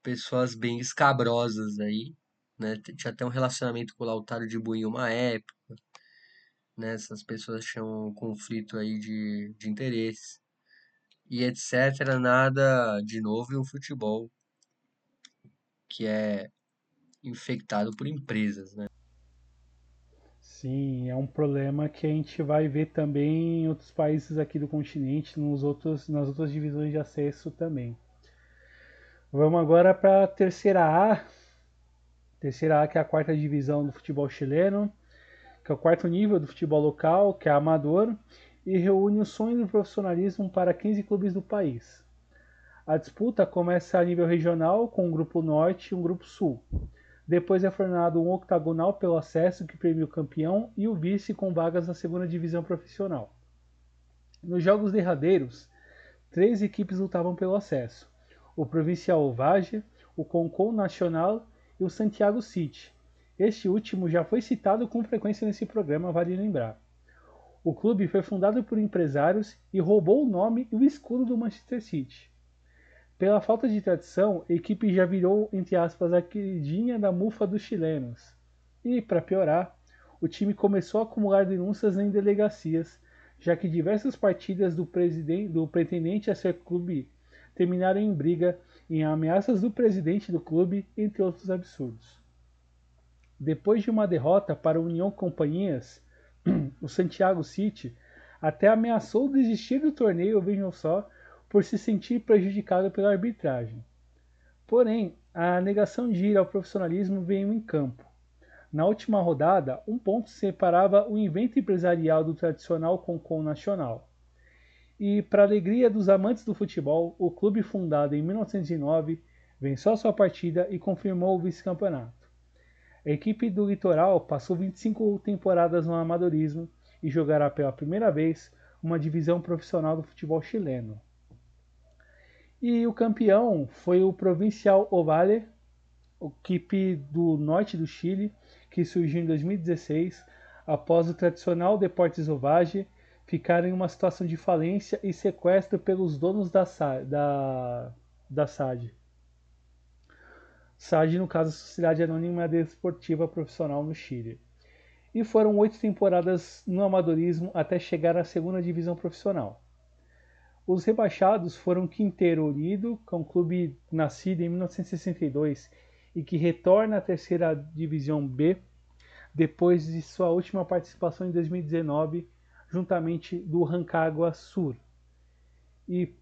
pessoas bem escabrosas aí, né? Tinha até um relacionamento com o Lautaro de Buin uma época, né? Essas pessoas tinham um conflito aí de, de interesse e etc. Nada de novo em um futebol que é infectado por empresas, né? Sim, é um problema que a gente vai ver também em outros países aqui do continente, nos outros, nas outras divisões de acesso também. Vamos agora para a terceira A. Terceira A, que é a quarta divisão do futebol chileno, que é o quarto nível do futebol local, que é amador, e reúne o sonho do profissionalismo para 15 clubes do país. A disputa começa a nível regional, com um grupo norte e um grupo sul. Depois é formado um octagonal pelo acesso que premia o campeão e o vice com vagas na segunda divisão profissional. Nos jogos derradeiros, três equipes lutavam pelo acesso o Provincial Ovage, o Concon Nacional e o Santiago City. Este último já foi citado com frequência nesse programa, vale lembrar. O clube foi fundado por empresários e roubou o nome e o escudo do Manchester City. Pela falta de tradição, a equipe já virou, entre aspas, a queridinha da mufa dos chilenos. E, para piorar, o time começou a acumular denúncias em delegacias, já que diversas partidas do, do pretendente a ser clube terminaram em briga, em ameaças do presidente do clube, entre outros absurdos. Depois de uma derrota para a União Companhias, o Santiago City até ameaçou desistir do torneio, vejam só, por se sentir prejudicado pela arbitragem. Porém, a negação de ir ao profissionalismo veio em campo. Na última rodada, um ponto separava o invento empresarial do tradicional Concon Nacional. E, para alegria dos amantes do futebol, o clube fundado em 1909 venceu sua partida e confirmou o vice-campeonato. A equipe do Litoral passou 25 temporadas no amadorismo e jogará pela primeira vez uma divisão profissional do futebol chileno. E o campeão foi o Provincial Ovale, equipe do norte do Chile, que surgiu em 2016 após o tradicional Deportes Ovage ficaram em uma situação de falência e sequestro pelos donos da, da, da SAD. SAD, no caso, Sociedade Anônima Desportiva Profissional no Chile. E foram oito temporadas no amadorismo até chegar à segunda divisão profissional. Os rebaixados foram Quinteiro Unido, que é um clube nascido em 1962 e que retorna à terceira divisão B depois de sua última participação em 2019 juntamente do Rancagua Sur. E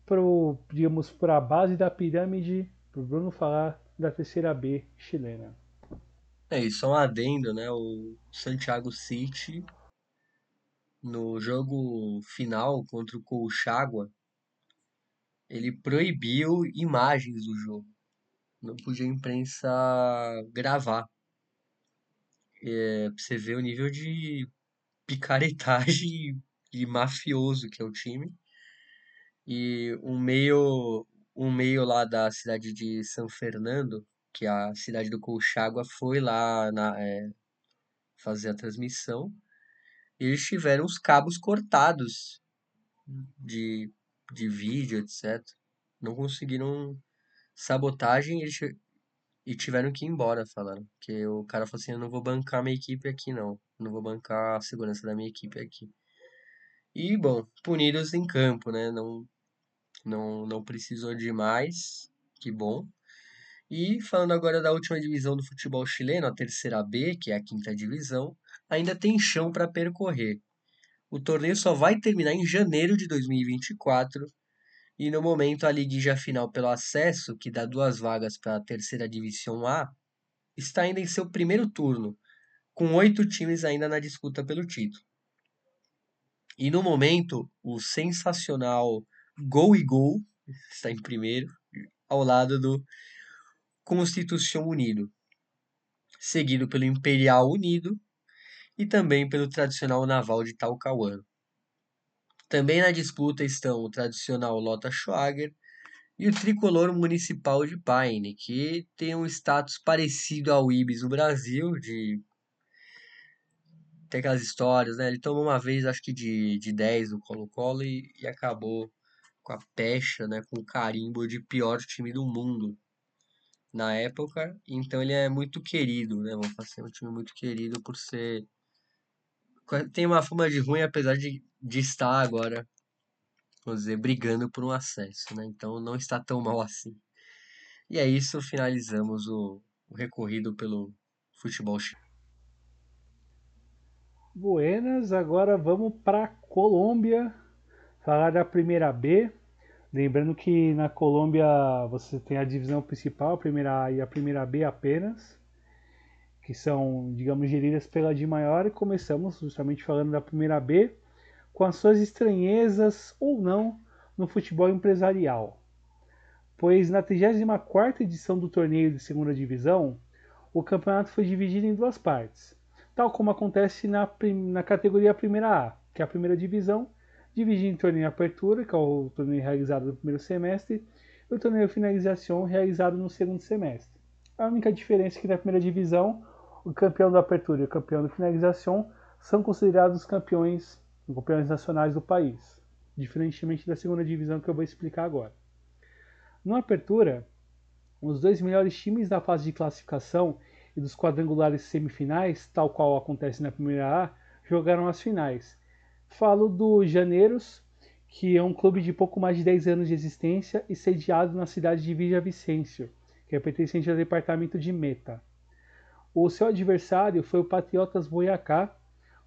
digamos, para a base da pirâmide, para o Bruno falar da terceira B chilena. É, só um adendo, né? O Santiago City, no jogo final contra o Colchagua, ele proibiu imagens do jogo. Não podia a imprensa gravar. É, pra você ver o nível de picaretagem e mafioso que é o time. E um meio, um meio lá da cidade de São Fernando, que é a cidade do Colchagua, foi lá na, é, fazer a transmissão. Eles tiveram os cabos cortados de, de vídeo, etc. Não conseguiram sabotagem eles, e tiveram que ir embora, falaram. Que o cara falou assim, eu não vou bancar minha equipe aqui, não. Não vou bancar a segurança da minha equipe aqui. E, bom, punidos em campo, né? Não, não, não precisou de mais. Que bom. E falando agora da última divisão do futebol chileno, a terceira B, que é a quinta divisão, ainda tem chão para percorrer. O torneio só vai terminar em janeiro de 2024 e no momento a liguilla final pelo acesso, que dá duas vagas para a terceira divisão A, está ainda em seu primeiro turno, com oito times ainda na disputa pelo título. E no momento, o sensacional Gol e Gol está em primeiro, ao lado do Constituição Unido, seguido pelo Imperial Unido e também pelo tradicional Naval de Talcahuano. Também na disputa estão o tradicional Lota Schwager e o tricolor municipal de Paine, que tem um status parecido ao Ibis no Brasil, de tem aquelas histórias, né? Ele tomou uma vez, acho que de, de 10 no Colo-Colo e, e acabou com a pecha, né? Com o carimbo de pior time do mundo na época. Então ele é muito querido, né? Vamos fazer um time muito querido por ser. Tem uma fama de ruim, apesar de, de estar agora, vamos dizer, brigando por um acesso, né? Então não está tão mal assim. E é isso, finalizamos o, o recorrido pelo futebol chileno. Buenas, agora vamos para Colômbia, falar da primeira B. Lembrando que na Colômbia você tem a divisão principal, a primeira A e a primeira B apenas, que são, digamos, geridas pela de maior. E começamos justamente falando da primeira B, com as suas estranhezas ou não no futebol empresarial. Pois na 34 edição do torneio de segunda divisão, o campeonato foi dividido em duas partes tal como acontece na, na categoria Primeira A, que é a primeira divisão, dividida em torneio Apertura, que é o torneio realizado no primeiro semestre, e o torneio Finalização, realizado no segundo semestre. A única diferença é que na primeira divisão, o campeão da Apertura e o campeão da Finalização são considerados campeões, campeões nacionais do país, diferentemente da segunda divisão que eu vou explicar agora. No Apertura, os dois melhores times da fase de classificação e dos quadrangulares semifinais, tal qual acontece na primeira A, jogaram as finais. Falo do Janeiros, que é um clube de pouco mais de 10 anos de existência e sediado na cidade de Vicencio, que é pertencente ao departamento de Meta. O seu adversário foi o Patriotas Boyacá,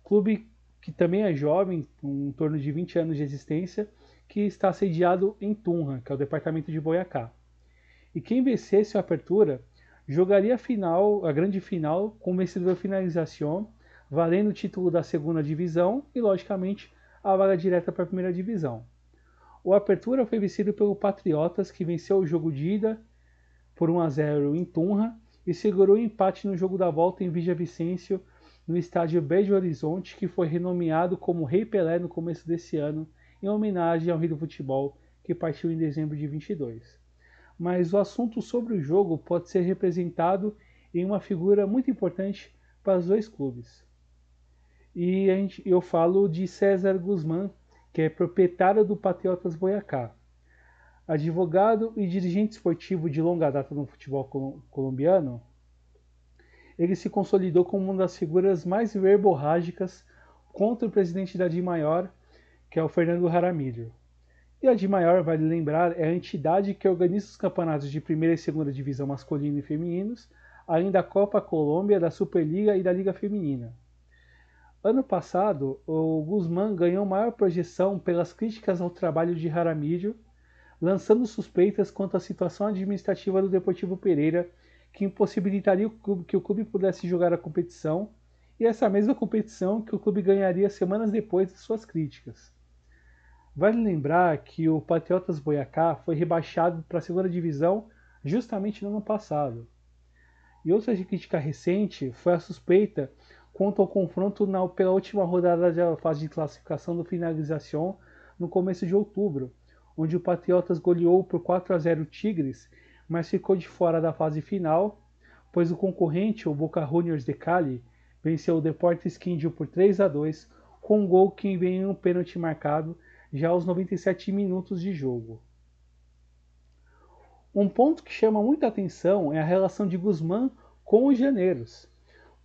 clube que também é jovem, com em torno de 20 anos de existência, que está sediado em Tunja, que é o departamento de Boyacá. E quem vencesse a apertura jogaria a final, a grande final, com o vencedor finalização, valendo o título da segunda divisão e, logicamente, a vaga direta para a primeira divisão. O Apertura foi vencido pelo Patriotas, que venceu o jogo de ida por 1 a 0 em Tunja e segurou o empate no jogo da volta em Vicêncio, no estádio Belo Horizonte, que foi renomeado como Rei Pelé no começo desse ano, em homenagem ao rei do futebol que partiu em dezembro de 22 mas o assunto sobre o jogo pode ser representado em uma figura muito importante para os dois clubes. E gente, eu falo de César Guzmán, que é proprietário do Patriotas Boyacá. Advogado e dirigente esportivo de longa data no futebol colombiano, ele se consolidou como uma das figuras mais verborrágicas contra o presidente da DIMAIOR, que é o Fernando Jaramillo. E a de maior, vale lembrar, é a entidade que organiza os campeonatos de primeira e segunda divisão masculino e femininos, além da Copa Colômbia, da Superliga e da Liga Feminina. Ano passado, o Guzmán ganhou maior projeção pelas críticas ao trabalho de Jaramillo, lançando suspeitas quanto à situação administrativa do Deportivo Pereira, que impossibilitaria o clube, que o clube pudesse jogar a competição, e essa mesma competição que o clube ganharia semanas depois de suas críticas. Vale lembrar que o Patriotas Boyacá foi rebaixado para a segunda divisão justamente no ano passado. E outra crítica recente foi a suspeita quanto ao confronto na, pela última rodada da fase de classificação do Finalização no começo de outubro, onde o Patriotas goleou por 4 a 0 Tigres, mas ficou de fora da fase final, pois o concorrente, o Boca Juniors de Cali, venceu o Deportes Quindio por 3 a 2 com um gol que veio em um pênalti marcado já aos 97 minutos de jogo. Um ponto que chama muita atenção é a relação de Guzmán com os janeiros,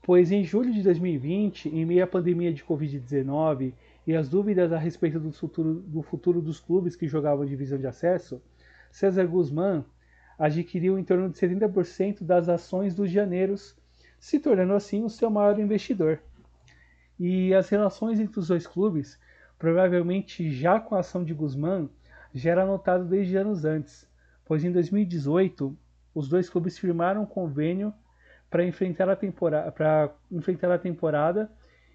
pois em julho de 2020, em meio à pandemia de Covid-19 e as dúvidas a respeito do futuro, do futuro dos clubes que jogavam divisão de acesso, César Guzmán adquiriu em torno de 70% das ações dos janeiros, se tornando assim o seu maior investidor. E as relações entre os dois clubes provavelmente já com a ação de Guzmán, já era notado desde anos antes, pois em 2018 os dois clubes firmaram um convênio para enfrentar a temporada, para enfrentar a temporada.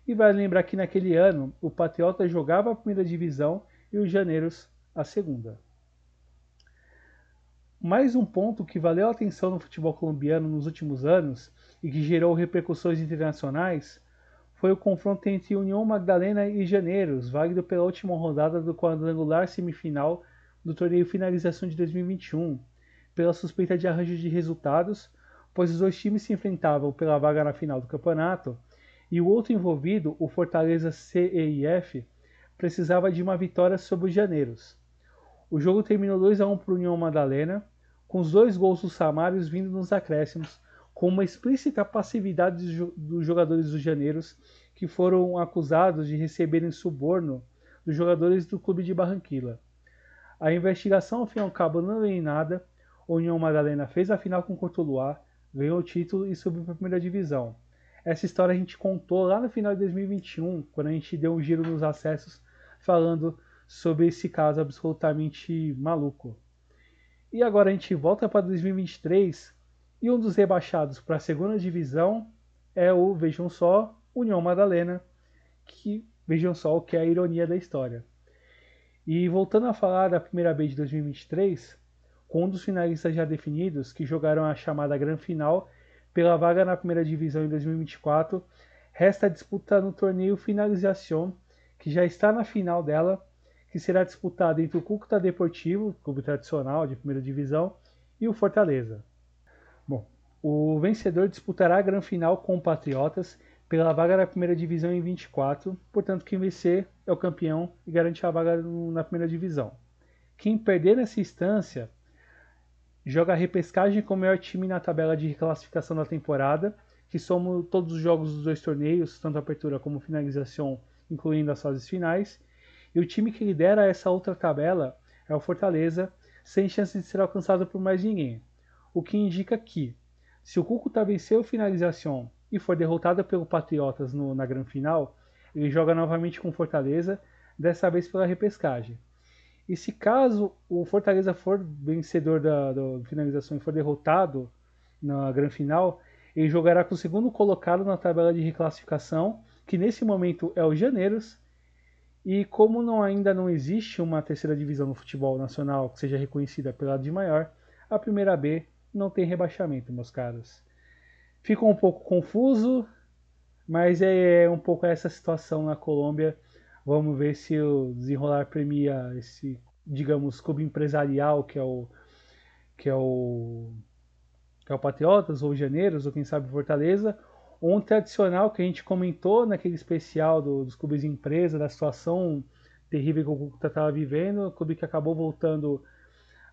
E vale lembrar que naquele ano o Patriota jogava a primeira divisão e os Janeiros a segunda. Mais um ponto que valeu a atenção no futebol colombiano nos últimos anos e que gerou repercussões internacionais foi o confronto entre União Magdalena e Janeiros, válido pela última rodada do quadrangular semifinal do torneio Finalização de 2021, pela suspeita de arranjo de resultados, pois os dois times se enfrentavam pela vaga na final do campeonato e o outro envolvido, o Fortaleza CEIF, precisava de uma vitória sobre os Janeiros. O jogo terminou 2 a 1 para o União Madalena, com os dois gols dos Samários vindo nos acréscimos, com uma explícita passividade dos jogadores dos Janeiros, que foram acusados de receberem suborno dos jogadores do clube de Barranquilla. A investigação, ao fim e ao cabo, não em nada. O União Madalena fez a final com Cortuluá, ganhou o título e subiu para a primeira divisão. Essa história a gente contou lá no final de 2021, quando a gente deu um giro nos acessos falando sobre esse caso absolutamente maluco. E agora a gente volta para 2023 e um dos rebaixados para a segunda divisão é o, vejam só, União Madalena, que vejam só o que é a ironia da história. E voltando a falar da primeira B de 2023, com um dos finalistas já definidos que jogaram a chamada Gran Final pela vaga na primeira divisão em 2024, resta a disputa no torneio Finalização, que já está na final dela, que será disputada entre o Cúcuta Deportivo, clube tradicional de primeira divisão, e o Fortaleza. Bom, o vencedor disputará a grande final com o Patriotas pela vaga na primeira divisão em 24, portanto quem vencer é o campeão e garante a vaga na primeira divisão. Quem perder nessa instância joga a repescagem com o maior time na tabela de reclassificação da temporada, que soma todos os jogos dos dois torneios, tanto apertura como finalização, incluindo as fases finais. E o time que lidera essa outra tabela é o Fortaleza, sem chance de ser alcançado por mais ninguém. O que indica que, se o Cúcuta vencer o finalização e for derrotado pelo Patriotas no, na grande final, ele joga novamente com Fortaleza, dessa vez pela repescagem. E se caso o Fortaleza for vencedor da, da finalização e for derrotado na grande final, ele jogará com o segundo colocado na tabela de reclassificação, que nesse momento é o Janeiros. E como não, ainda não existe uma terceira divisão no futebol nacional que seja reconhecida pela de maior, a primeira B não tem rebaixamento, meus caros. Ficou um pouco confuso, mas é um pouco essa situação na Colômbia Vamos ver se o desenrolar premia esse, digamos, clube empresarial que é o que é o que é o Patriotas ou Janeiros ou quem sabe Fortaleza, ou um tradicional que a gente comentou naquele especial do, dos clubes de empresa, da situação terrível que o Cúcuta estava vivendo, o clube que acabou voltando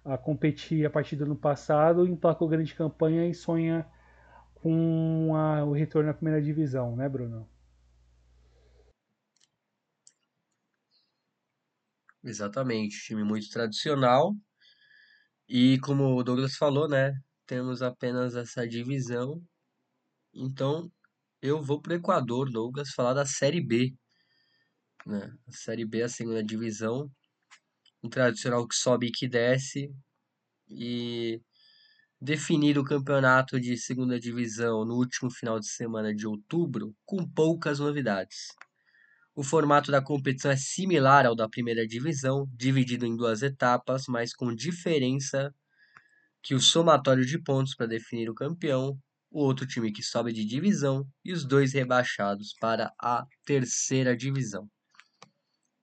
a competir a partir do ano passado, emplacou grande campanha e sonha com a, o retorno à primeira divisão, né, Bruno? Exatamente, time muito tradicional. E como o Douglas falou, né? Temos apenas essa divisão. Então, eu vou para o Equador, Douglas, falar da Série B. Né? A Série B é a segunda divisão. Um tradicional que sobe e que desce. E definir o campeonato de segunda divisão no último final de semana de outubro com poucas novidades. O formato da competição é similar ao da primeira divisão, dividido em duas etapas, mas com diferença que o somatório de pontos para definir o campeão, o outro time que sobe de divisão e os dois rebaixados para a terceira divisão.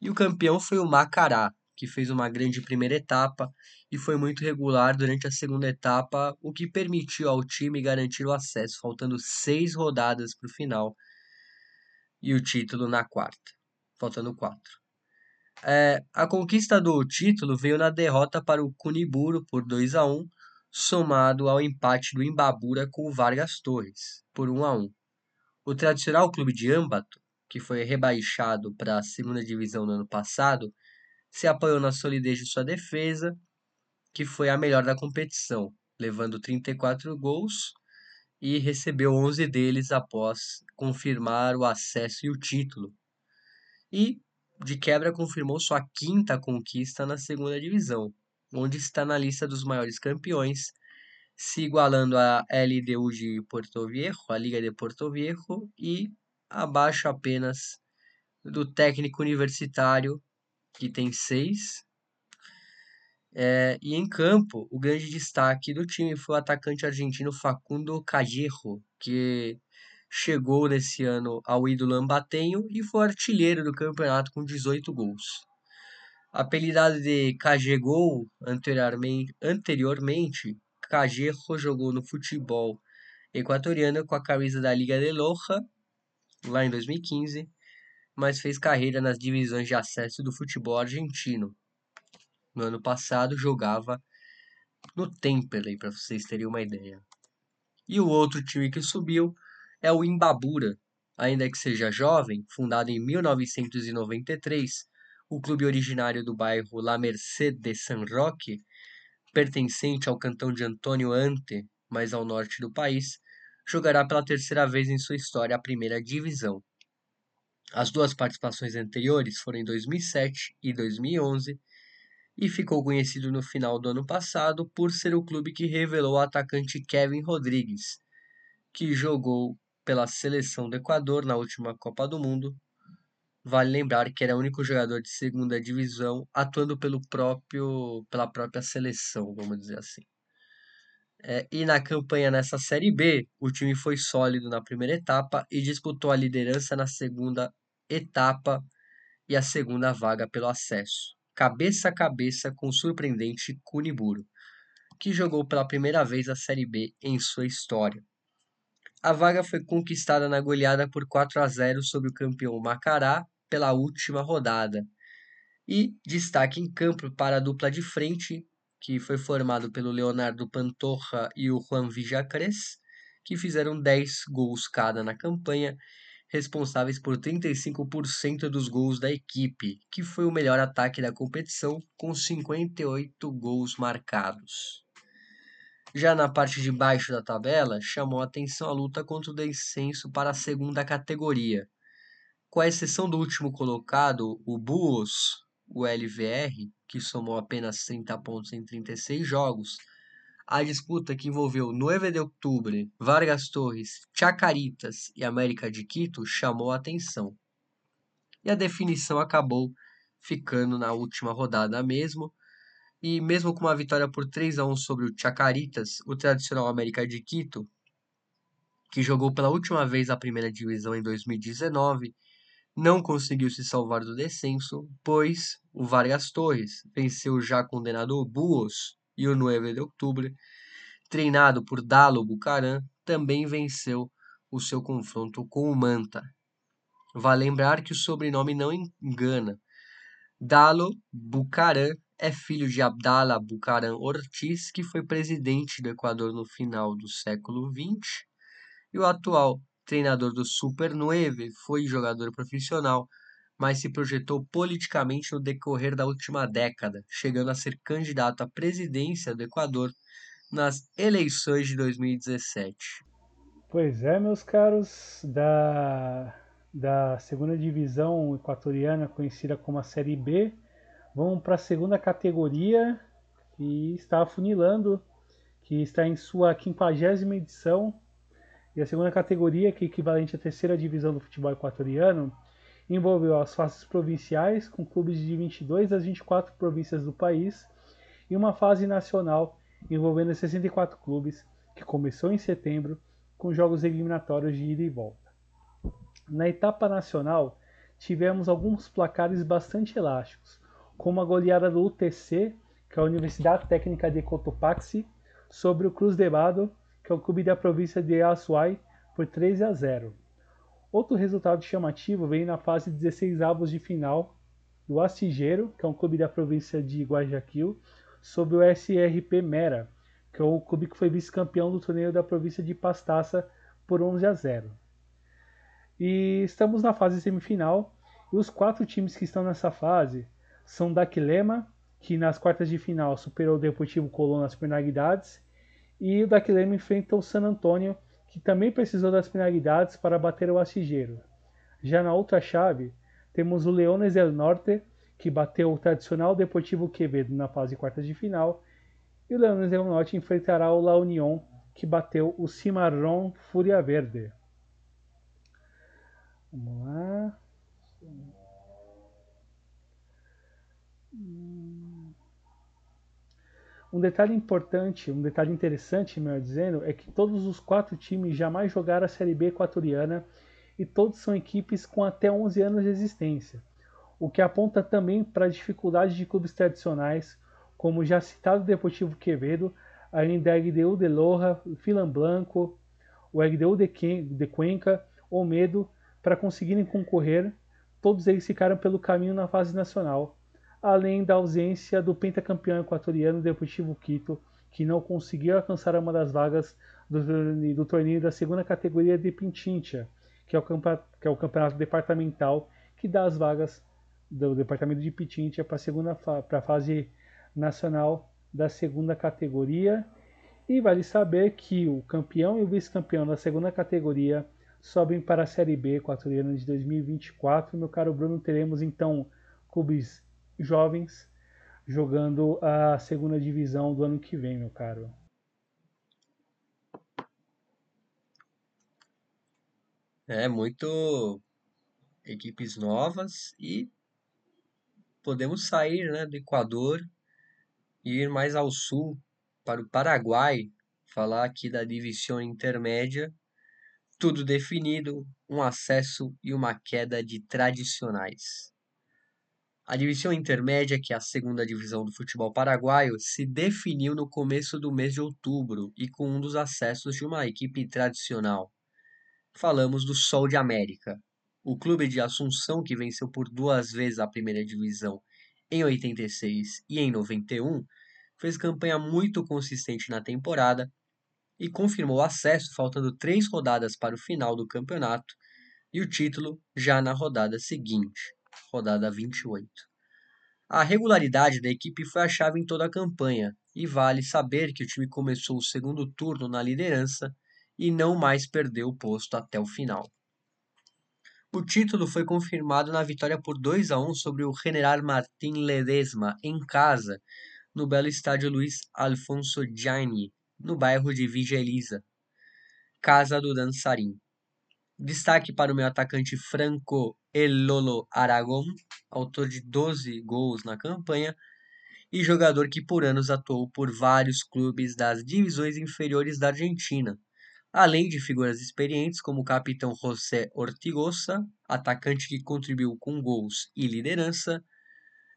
E o campeão foi o Macará, que fez uma grande primeira etapa e foi muito regular durante a segunda etapa, o que permitiu ao time garantir o acesso, faltando seis rodadas para o final e o título na quarta, faltando quatro. É, a conquista do título veio na derrota para o Cuniburo por 2 a 1 somado ao empate do Imbabura com o Vargas Torres, por 1 a 1 O tradicional clube de Ambato, que foi rebaixado para a segunda divisão no ano passado, se apoiou na solidez de sua defesa, que foi a melhor da competição, levando 34 gols e recebeu 11 deles após confirmar o acesso e o título. E, de quebra, confirmou sua quinta conquista na segunda divisão, onde está na lista dos maiores campeões, se igualando à LDU de Porto Viejo, a Liga de Porto Viejo, e abaixo apenas do técnico universitário, que tem seis. É, e em campo, o grande destaque do time foi o atacante argentino Facundo Callejo, que chegou nesse ano ao ídolo Ambatenho e foi artilheiro do campeonato com 18 gols. Apelidado de Cagegol anteriormente, anteriormente jogou no futebol equatoriano com a camisa da Liga de Loja, lá em 2015, mas fez carreira nas divisões de acesso do futebol argentino. No ano passado jogava no Temperley, para vocês terem uma ideia. E o outro time que subiu é o Imbabura, ainda que seja jovem, fundado em 1993, o clube originário do bairro La Merced de San Roque, pertencente ao cantão de Antônio Ante, mais ao norte do país, jogará pela terceira vez em sua história a primeira divisão. As duas participações anteriores foram em 2007 e 2011 e ficou conhecido no final do ano passado por ser o clube que revelou o atacante Kevin Rodrigues, que jogou pela seleção do Equador na última Copa do Mundo. Vale lembrar que era o único jogador de segunda divisão atuando pelo próprio, pela própria seleção, vamos dizer assim. É, e na campanha nessa Série B, o time foi sólido na primeira etapa e disputou a liderança na segunda etapa e a segunda vaga pelo acesso, cabeça a cabeça com o surpreendente Kuniburo, que jogou pela primeira vez a Série B em sua história. A vaga foi conquistada na goleada por 4 a 0 sobre o campeão Macará pela última rodada. E destaque em campo para a dupla de frente que foi formado pelo Leonardo Pantoja e o Juan Villacres, que fizeram 10 gols cada na campanha, responsáveis por 35% dos gols da equipe, que foi o melhor ataque da competição, com 58 gols marcados. Já na parte de baixo da tabela, chamou a atenção a luta contra o descenso para a segunda categoria. Com a exceção do último colocado, o Buos, o LVR, que somou apenas 30 pontos em 36 jogos, a disputa que envolveu 9 de outubro, Vargas Torres, Chacaritas e América de Quito chamou a atenção. E a definição acabou ficando na última rodada mesmo, e mesmo com uma vitória por 3 a 1 sobre o Chacaritas, o tradicional América de Quito, que jogou pela última vez a primeira divisão em 2019 não conseguiu se salvar do descenso, pois o Vargas Torres venceu o já condenado Buos e o 9 de outubro, treinado por Dalo Bucaran, também venceu o seu confronto com o Manta. Vale lembrar que o sobrenome não engana. Dalo Bucaran é filho de Abdala Bucaran Ortiz, que foi presidente do Equador no final do século XX, e o atual treinador do Super 9, foi jogador profissional, mas se projetou politicamente no decorrer da última década, chegando a ser candidato à presidência do Equador nas eleições de 2017. Pois é, meus caros, da, da segunda divisão equatoriana, conhecida como a Série B, vamos para a segunda categoria, que está afunilando, que está em sua quinquagésima edição, e a segunda categoria, que é equivalente à terceira divisão do futebol equatoriano, envolveu as fases provinciais, com clubes de 22 das 24 províncias do país, e uma fase nacional, envolvendo 64 clubes, que começou em setembro, com jogos eliminatórios de ida e volta. Na etapa nacional, tivemos alguns placares bastante elásticos, como a goleada do UTC, que é a Universidade Técnica de Cotopaxi, sobre o Cruz de Bado, que é o clube da província de Azuay, por 3 a 0. Outro resultado chamativo veio na fase 16 avos de final do Astilleiro, que é um clube da província de Guayaquil, sobre o SRP Mera, que é o clube que foi vice-campeão do torneio da província de Pastaça por 11 a 0. E estamos na fase semifinal, e os quatro times que estão nessa fase são Daquilema, que nas quartas de final superou o Deportivo Colón nas penalidades, e o Daquilema enfrenta o San Antonio, que também precisou das penalidades para bater o Astilleiro. Já na outra chave, temos o Leones del Norte, que bateu o tradicional Deportivo Quevedo na fase quartas de final, E o Leones del Norte enfrentará o La Unión, que bateu o Cimarrón Fúria Verde. Vamos lá. Um detalhe importante, um detalhe interessante, melhor dizendo, é que todos os quatro times jamais jogaram a Série B equatoriana e todos são equipes com até 11 anos de existência, o que aponta também para a dificuldade de clubes tradicionais, como já citado Deportivo Quevedo, ainda LDU de Loja, Filan Blanco, o LDU de Cuenca, ou Medo, para conseguirem concorrer, todos eles ficaram pelo caminho na fase nacional além da ausência do pentacampeão equatoriano Deportivo Quito, que não conseguiu alcançar uma das vagas do, do torneio da segunda categoria de Pinchincha, que é, o que é o campeonato departamental que dá as vagas do departamento de Pichincha para a segunda para a fase nacional da segunda categoria. E vale saber que o campeão e o vice-campeão da segunda categoria sobem para a Série B equatoriana de 2024. Meu caro Bruno, teremos então clubes jovens jogando a segunda divisão do ano que vem, meu caro. É, muito equipes novas e podemos sair né, do Equador e ir mais ao sul, para o Paraguai, falar aqui da divisão intermédia, tudo definido, um acesso e uma queda de tradicionais. A divisão intermédia, que é a segunda divisão do futebol paraguaio, se definiu no começo do mês de outubro e com um dos acessos de uma equipe tradicional. Falamos do Sol de América, o clube de Assunção que venceu por duas vezes a primeira divisão em 86 e em 91, fez campanha muito consistente na temporada e confirmou o acesso faltando três rodadas para o final do campeonato e o título já na rodada seguinte rodada 28. A regularidade da equipe foi a chave em toda a campanha, e vale saber que o time começou o segundo turno na liderança e não mais perdeu o posto até o final. O título foi confirmado na vitória por 2 a 1 sobre o General Martín Ledesma em casa, no belo estádio Luiz Alfonso Gianni, no bairro de Vigia Elisa, casa do dançarim. Destaque para o meu atacante Franco Elolo Aragon, autor de 12 gols na campanha e jogador que por anos atuou por vários clubes das divisões inferiores da Argentina, além de figuras experientes como o capitão José Ortigosa, atacante que contribuiu com gols e liderança,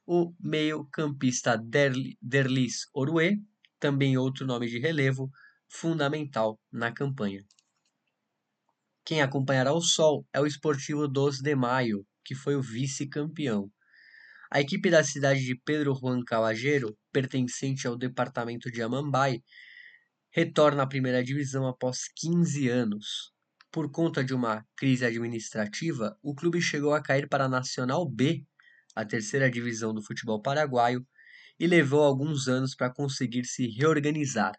o meio-campista Derlis Orue, também outro nome de relevo, fundamental na campanha. Quem acompanhará o Sol é o Esportivo 12 de Maio, que foi o vice-campeão. A equipe da cidade de Pedro Juan Caballero, pertencente ao departamento de Amambai, retorna à primeira divisão após 15 anos. Por conta de uma crise administrativa, o clube chegou a cair para a Nacional B, a terceira divisão do futebol paraguaio, e levou alguns anos para conseguir se reorganizar.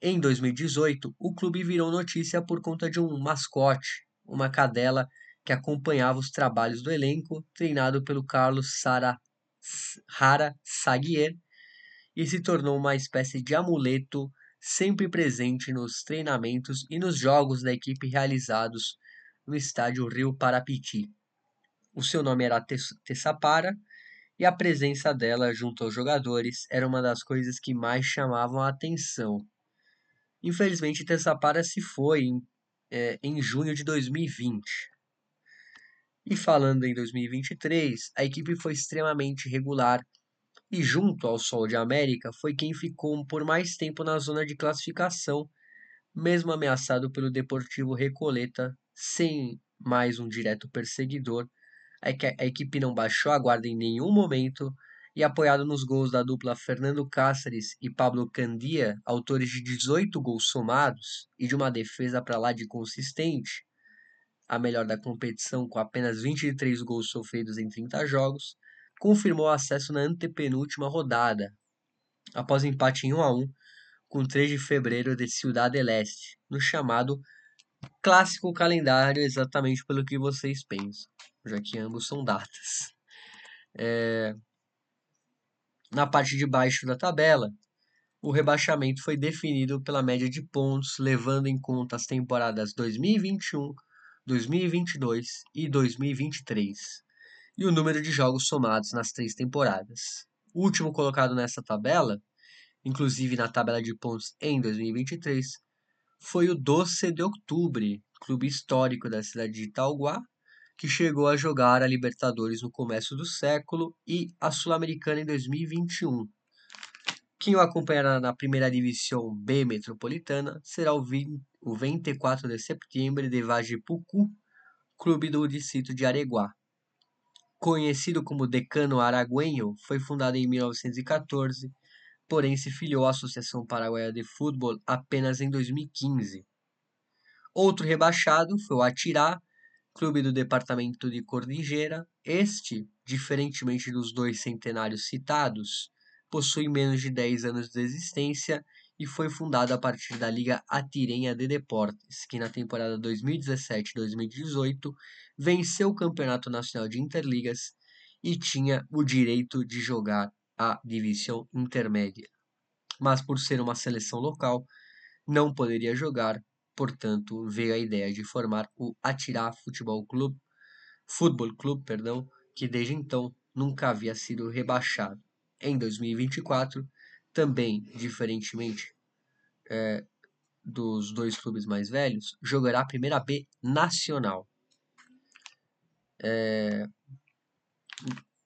Em 2018, o clube virou notícia por conta de um mascote, uma cadela que acompanhava os trabalhos do elenco, treinado pelo Carlos Sara, Hara Saguier, e se tornou uma espécie de amuleto sempre presente nos treinamentos e nos jogos da equipe realizados no estádio Rio Parapiti. O seu nome era Tessapara e a presença dela junto aos jogadores era uma das coisas que mais chamavam a atenção. Infelizmente, Tessapara se foi em, é, em junho de 2020. E falando em 2023, a equipe foi extremamente regular e, junto ao Sol de América, foi quem ficou por mais tempo na zona de classificação, mesmo ameaçado pelo Deportivo Recoleta, sem mais um direto perseguidor. A equipe não baixou a guarda em nenhum momento e apoiado nos gols da dupla Fernando Cáceres e Pablo Candia, autores de 18 gols somados e de uma defesa para lá de consistente, a melhor da competição com apenas 23 gols sofridos em 30 jogos, confirmou acesso na antepenúltima rodada, após empate em 1 a 1 com 3 de fevereiro de Ciudad del Este, no chamado clássico calendário, exatamente pelo que vocês pensam, já que ambos são datas. É, na parte de baixo da tabela, o rebaixamento foi definido pela média de pontos, levando em conta as temporadas 2021, 2022 e 2023, e o número de jogos somados nas três temporadas. O último colocado nessa tabela, inclusive na tabela de pontos em 2023, foi o Doce de Outubro, clube histórico da cidade de Itauguá, que chegou a jogar a Libertadores no começo do século e a Sul-Americana em 2021. Quem o acompanhará na primeira divisão B metropolitana será o, 20, o 24 de setembro de Vajipucu, clube do distrito de Areguá. Conhecido como Decano Araguenho, foi fundado em 1914, porém se filiou à Associação Paraguaia de Futebol apenas em 2015. Outro rebaixado foi o Atirá, clube do departamento de Cordillera. Este, diferentemente dos dois centenários citados, possui menos de 10 anos de existência e foi fundado a partir da Liga Atirenha de Deportes, que na temporada 2017-2018 venceu o Campeonato Nacional de Interligas e tinha o direito de jogar a divisão intermédia. Mas por ser uma seleção local, não poderia jogar, portanto, veio a ideia de formar o Atirá Futebol Clube, Futebol Clube, perdão, que desde então nunca havia sido rebaixado. Em 2024, também, diferentemente é, dos dois clubes mais velhos, jogará a Primeira B Nacional. É,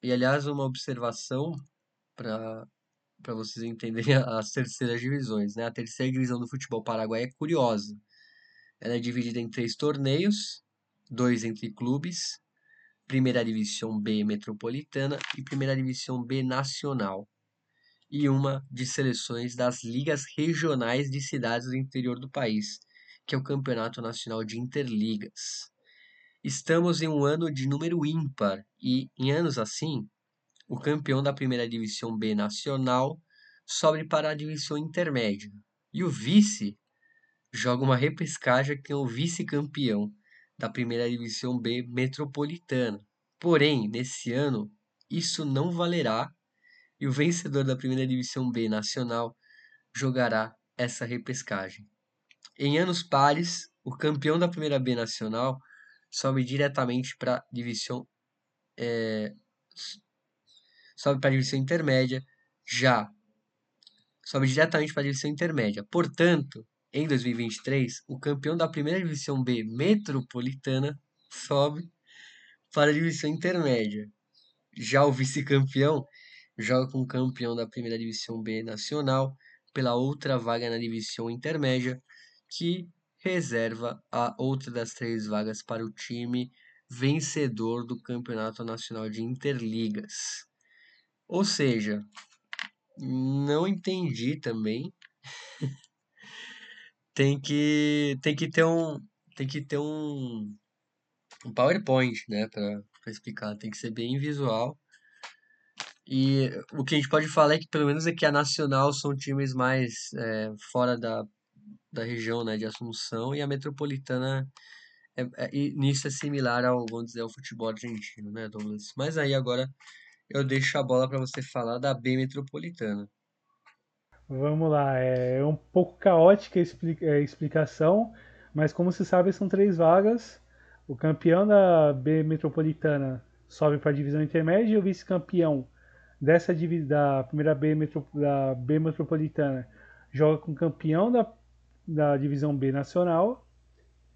e aliás, uma observação para para vocês entenderem as terceiras divisões. Né? A terceira divisão do futebol paraguai é curiosa. Ela é dividida em três torneios, dois entre clubes, Primeira Divisão B Metropolitana e Primeira Divisão B Nacional, e uma de seleções das ligas regionais de cidades do interior do país, que é o Campeonato Nacional de Interligas. Estamos em um ano de número ímpar e, em anos assim, o campeão da primeira divisão B nacional sobe para a divisão intermédia e o vice joga uma repescagem que é o vice-campeão da primeira divisão B metropolitana. Porém, nesse ano, isso não valerá e o vencedor da primeira divisão B nacional jogará essa repescagem. Em anos pares, o campeão da primeira B nacional sobe diretamente para a divisão é, sobe para a divisão intermédia, já sobe diretamente para a divisão intermédia. Portanto, em 2023, o campeão da primeira divisão B metropolitana sobe para a divisão intermédia. Já o vice-campeão joga com o campeão da primeira divisão B nacional pela outra vaga na divisão intermédia, que reserva a outra das três vagas para o time vencedor do Campeonato Nacional de Interligas. Ou seja, não entendi também. Tem que tem que ter um tem que ter um, um PowerPoint, né, para explicar, tem que ser bem visual. E o que a gente pode falar é que pelo menos aqui a Nacional são times mais é, fora da, da região, né, de Assunção e a Metropolitana é, é, nisso é similar ao, vamos dizer, ao futebol argentino, né, Douglas? Mas aí agora eu deixo a bola para você falar da B Metropolitana. Vamos lá, é um pouco caótica a é, explicação, mas como se sabe, são três vagas. O campeão da B Metropolitana sobe para a divisão intermédia e o vice-campeão dessa da primeira B, metro, da B Metropolitana joga com o campeão da, da divisão B Nacional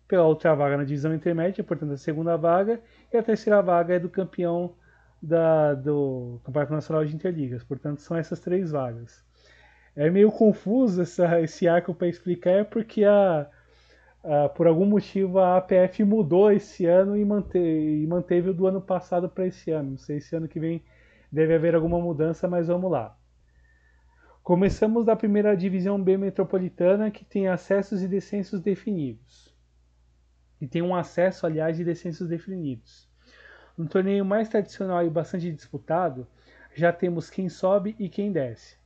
pela outra vaga na divisão intermédia, portanto a segunda vaga, e a terceira vaga é do campeão da, do Campeonato Nacional de Interligas. Portanto, são essas três vagas. É meio confuso essa, esse arco para explicar, é porque a, a, por algum motivo a APF mudou esse ano e, mante, e manteve o do ano passado para esse ano. Não sei se ano que vem deve haver alguma mudança, mas vamos lá. Começamos da primeira divisão B metropolitana, que tem acessos e descensos definidos. E tem um acesso, aliás, de descensos definidos. No torneio mais tradicional e bastante disputado, já temos quem sobe e quem desce.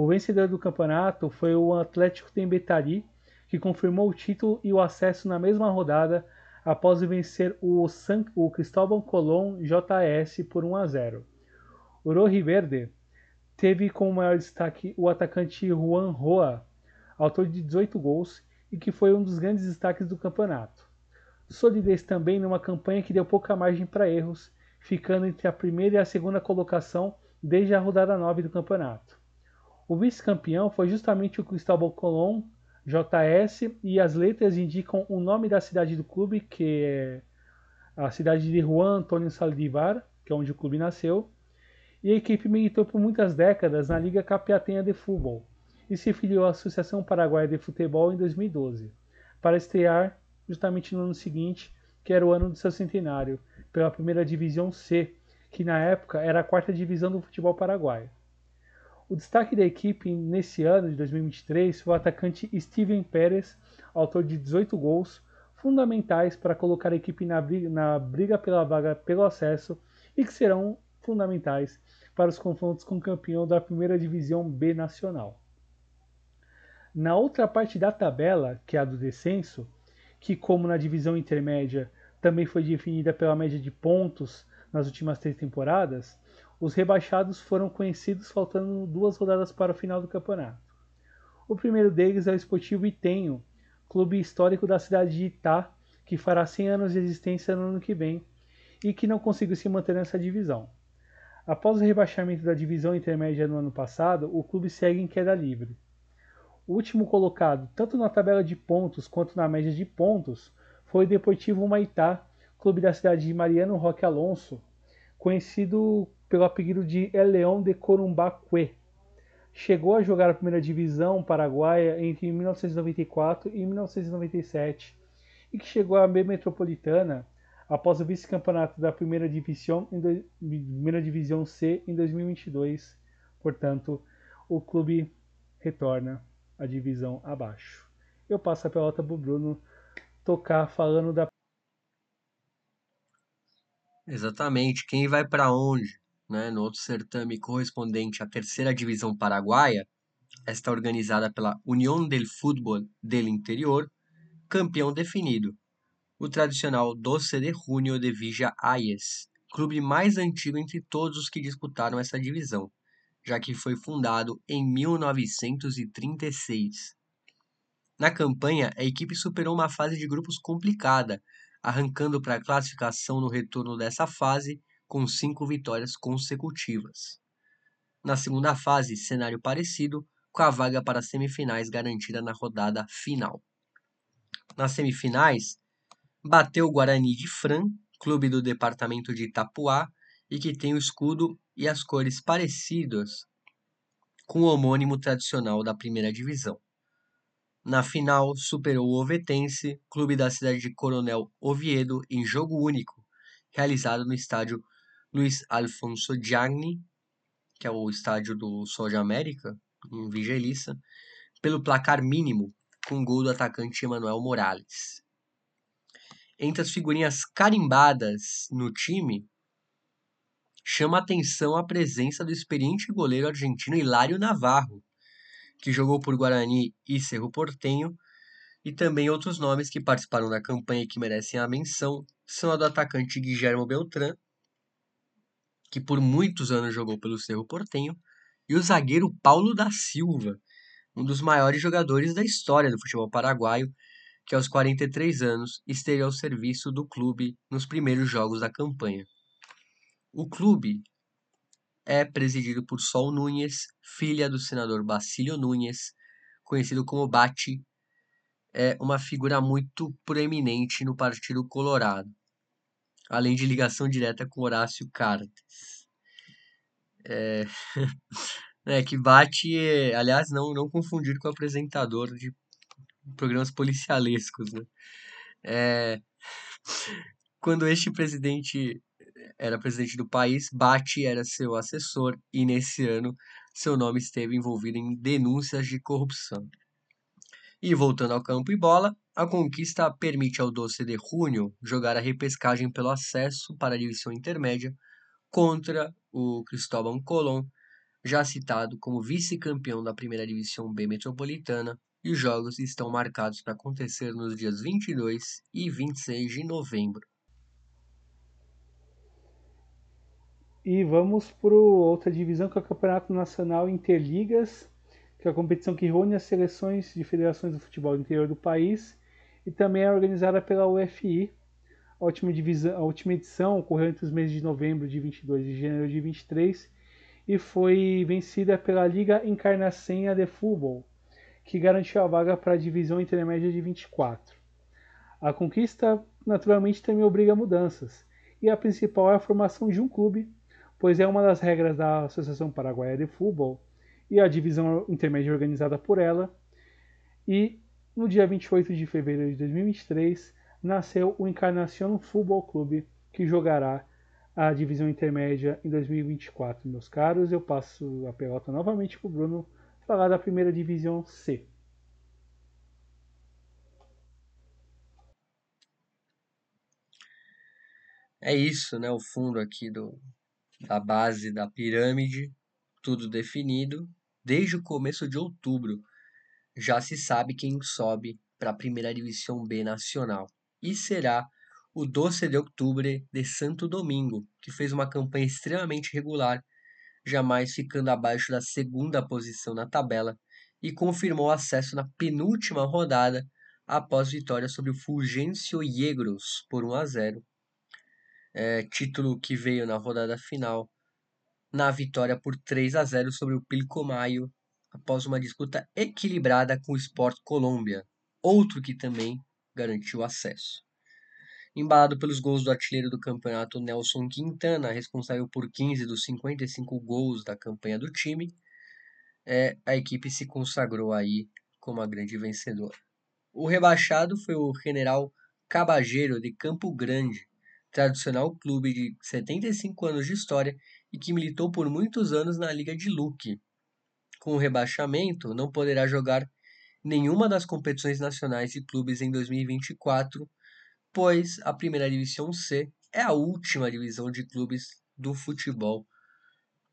O vencedor do campeonato foi o Atlético Tembetari, que confirmou o título e o acesso na mesma rodada após vencer o, San, o Cristóbal Colón JS por 1 a 0. O Roji Verde teve como maior destaque o atacante Juan Roa, autor de 18 gols e que foi um dos grandes destaques do campeonato. Solidez também numa campanha que deu pouca margem para erros, ficando entre a primeira e a segunda colocação desde a rodada 9 do campeonato. O vice-campeão foi justamente o Cristóbal Colón, JS, e as letras indicam o nome da cidade do clube, que é a cidade de Juan Antônio Saldivar, que é onde o clube nasceu, e a equipe militou por muitas décadas na Liga Capiatenha de Futebol e se filiou à Associação Paraguaia de Futebol em 2012, para estrear justamente no ano seguinte, que era o ano do seu centenário, pela primeira divisão C, que na época era a quarta divisão do futebol paraguaio. O destaque da equipe nesse ano de 2023 foi o atacante Steven Pérez, autor de 18 gols, fundamentais para colocar a equipe na briga, na briga pela vaga pelo acesso e que serão fundamentais para os confrontos com o campeão da primeira divisão B nacional. Na outra parte da tabela, que é a do descenso, que como na divisão intermédia também foi definida pela média de pontos nas últimas três temporadas, os rebaixados foram conhecidos faltando duas rodadas para o final do campeonato. O primeiro deles é o Esportivo Itenho, clube histórico da cidade de Itá, que fará 100 anos de existência no ano que vem e que não conseguiu se manter nessa divisão. Após o rebaixamento da divisão intermédia no ano passado, o clube segue em queda livre. O último colocado, tanto na tabela de pontos quanto na média de pontos, foi o Deportivo Maitá, clube da cidade de Mariano Roque Alonso, conhecido pelo apelido de El León de Corumbaque. Chegou a jogar a primeira divisão paraguaia entre 1994 e 1997 e que chegou à B Metropolitana após o vice-campeonato da primeira divisão, em do, primeira divisão C em 2022. Portanto, o clube retorna à divisão abaixo. Eu passo a pelota para o Bruno tocar falando da. Exatamente. Quem vai para onde? Né? No outro certame correspondente à terceira divisão paraguaia, esta organizada pela União del Fútbol del Interior, campeão definido o tradicional 12 de Junio de Villa Ayes, clube mais antigo entre todos os que disputaram essa divisão, já que foi fundado em 1936. Na campanha, a equipe superou uma fase de grupos complicada, arrancando para a classificação no retorno dessa fase com cinco vitórias consecutivas. Na segunda fase, cenário parecido, com a vaga para as semifinais garantida na rodada final. Nas semifinais, bateu o Guarani de Fran, clube do departamento de Itapuá, e que tem o escudo e as cores parecidas com o homônimo tradicional da primeira divisão. Na final, superou o Ovetense, clube da cidade de Coronel Oviedo, em jogo único, realizado no estádio Luiz Alfonso Gianni, que é o estádio do Sol de América, em Vigeliça, pelo placar mínimo, com gol do atacante Emanuel Morales. Entre as figurinhas carimbadas no time, chama atenção a presença do experiente goleiro argentino Hilário Navarro, que jogou por Guarani e Cerro Portenho, e também outros nomes que participaram da campanha e que merecem a menção são a do atacante Guilherme Beltrán, que por muitos anos jogou pelo Cerro Portenho, e o zagueiro Paulo da Silva, um dos maiores jogadores da história do futebol paraguaio, que aos 43 anos esteve ao serviço do clube nos primeiros jogos da campanha. O clube é presidido por Sol Núñez, filha do senador Bacílio Núñez, conhecido como Bati, é uma figura muito proeminente no Partido Colorado, além de ligação direta com Horácio Cartes. É, é que Bati, é, aliás, não, não confundir com o apresentador de programas policialescos, né? É, quando este presidente era presidente do país, Bati era seu assessor e nesse ano seu nome esteve envolvido em denúncias de corrupção. E voltando ao campo e bola, a conquista permite ao Doce de Junho jogar a repescagem pelo acesso para a divisão intermédia contra o Cristóbal Colón, já citado como vice-campeão da primeira divisão B metropolitana e os jogos estão marcados para acontecer nos dias 22 e 26 de novembro. E vamos para outra divisão que é o Campeonato Nacional Interligas, que é a competição que reúne as seleções de federações do futebol do interior do país e também é organizada pela UFI. A última, divisão, a última edição ocorreu entre os meses de novembro de 22 e janeiro de 23 e foi vencida pela Liga Encarnacenha de Futebol, que garantiu a vaga para a divisão intermédia de 24. A conquista naturalmente também obriga mudanças, e a principal é a formação de um clube, pois é uma das regras da Associação Paraguaia de Futebol e a divisão intermédia organizada por ela. E no dia 28 de fevereiro de 2023 nasceu o Encarnação Futebol Clube, que jogará a divisão intermédia em 2024. Meus caros, eu passo a pelota novamente para o Bruno falar da primeira divisão C. É isso, né? O fundo aqui do, da base da pirâmide, tudo definido. Desde o começo de outubro já se sabe quem sobe para a primeira divisão B nacional. E será o 12 de outubro de Santo Domingo, que fez uma campanha extremamente regular, jamais ficando abaixo da segunda posição na tabela e confirmou acesso na penúltima rodada após vitória sobre o Fulgêncio Yegros por 1 a 0 é, título que veio na rodada final na vitória por 3 a 0 sobre o Pilcomayo após uma disputa equilibrada com o Sport Colômbia, outro que também garantiu acesso. Embalado pelos gols do artilheiro do campeonato Nelson Quintana, responsável por 15 dos 55 gols da campanha do time, é, a equipe se consagrou aí como a grande vencedora. O rebaixado foi o General Cabageiro de Campo Grande, tradicional clube de 75 anos de história e que militou por muitos anos na Liga de Luque. Com o rebaixamento, não poderá jogar nenhuma das competições nacionais de clubes em 2024, pois a Primeira Divisão C é a última divisão de clubes do futebol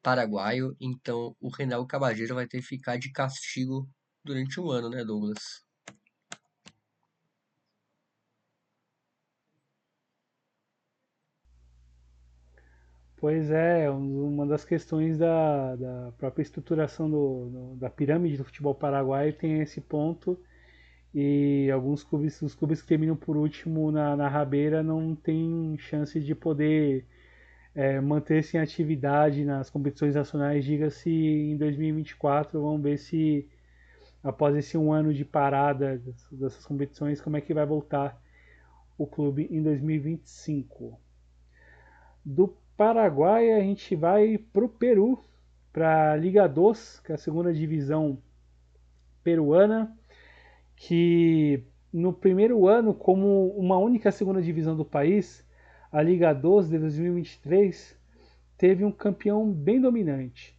paraguaio, então o Renal Cabageiro vai ter que ficar de castigo durante um ano, né, Douglas? Pois é, uma das questões da, da própria estruturação do, do, da pirâmide do futebol paraguaio tem esse ponto e alguns clubes, os clubes que terminam por último na, na rabeira não têm chance de poder é, manter-se em atividade nas competições nacionais, diga-se em 2024, vamos ver se após esse um ano de parada dessas competições, como é que vai voltar o clube em 2025. Do Paraguai a gente vai para o Peru, para a Liga 2, que é a segunda divisão peruana, que no primeiro ano, como uma única segunda divisão do país, a Liga 2 de 2023 teve um campeão bem dominante,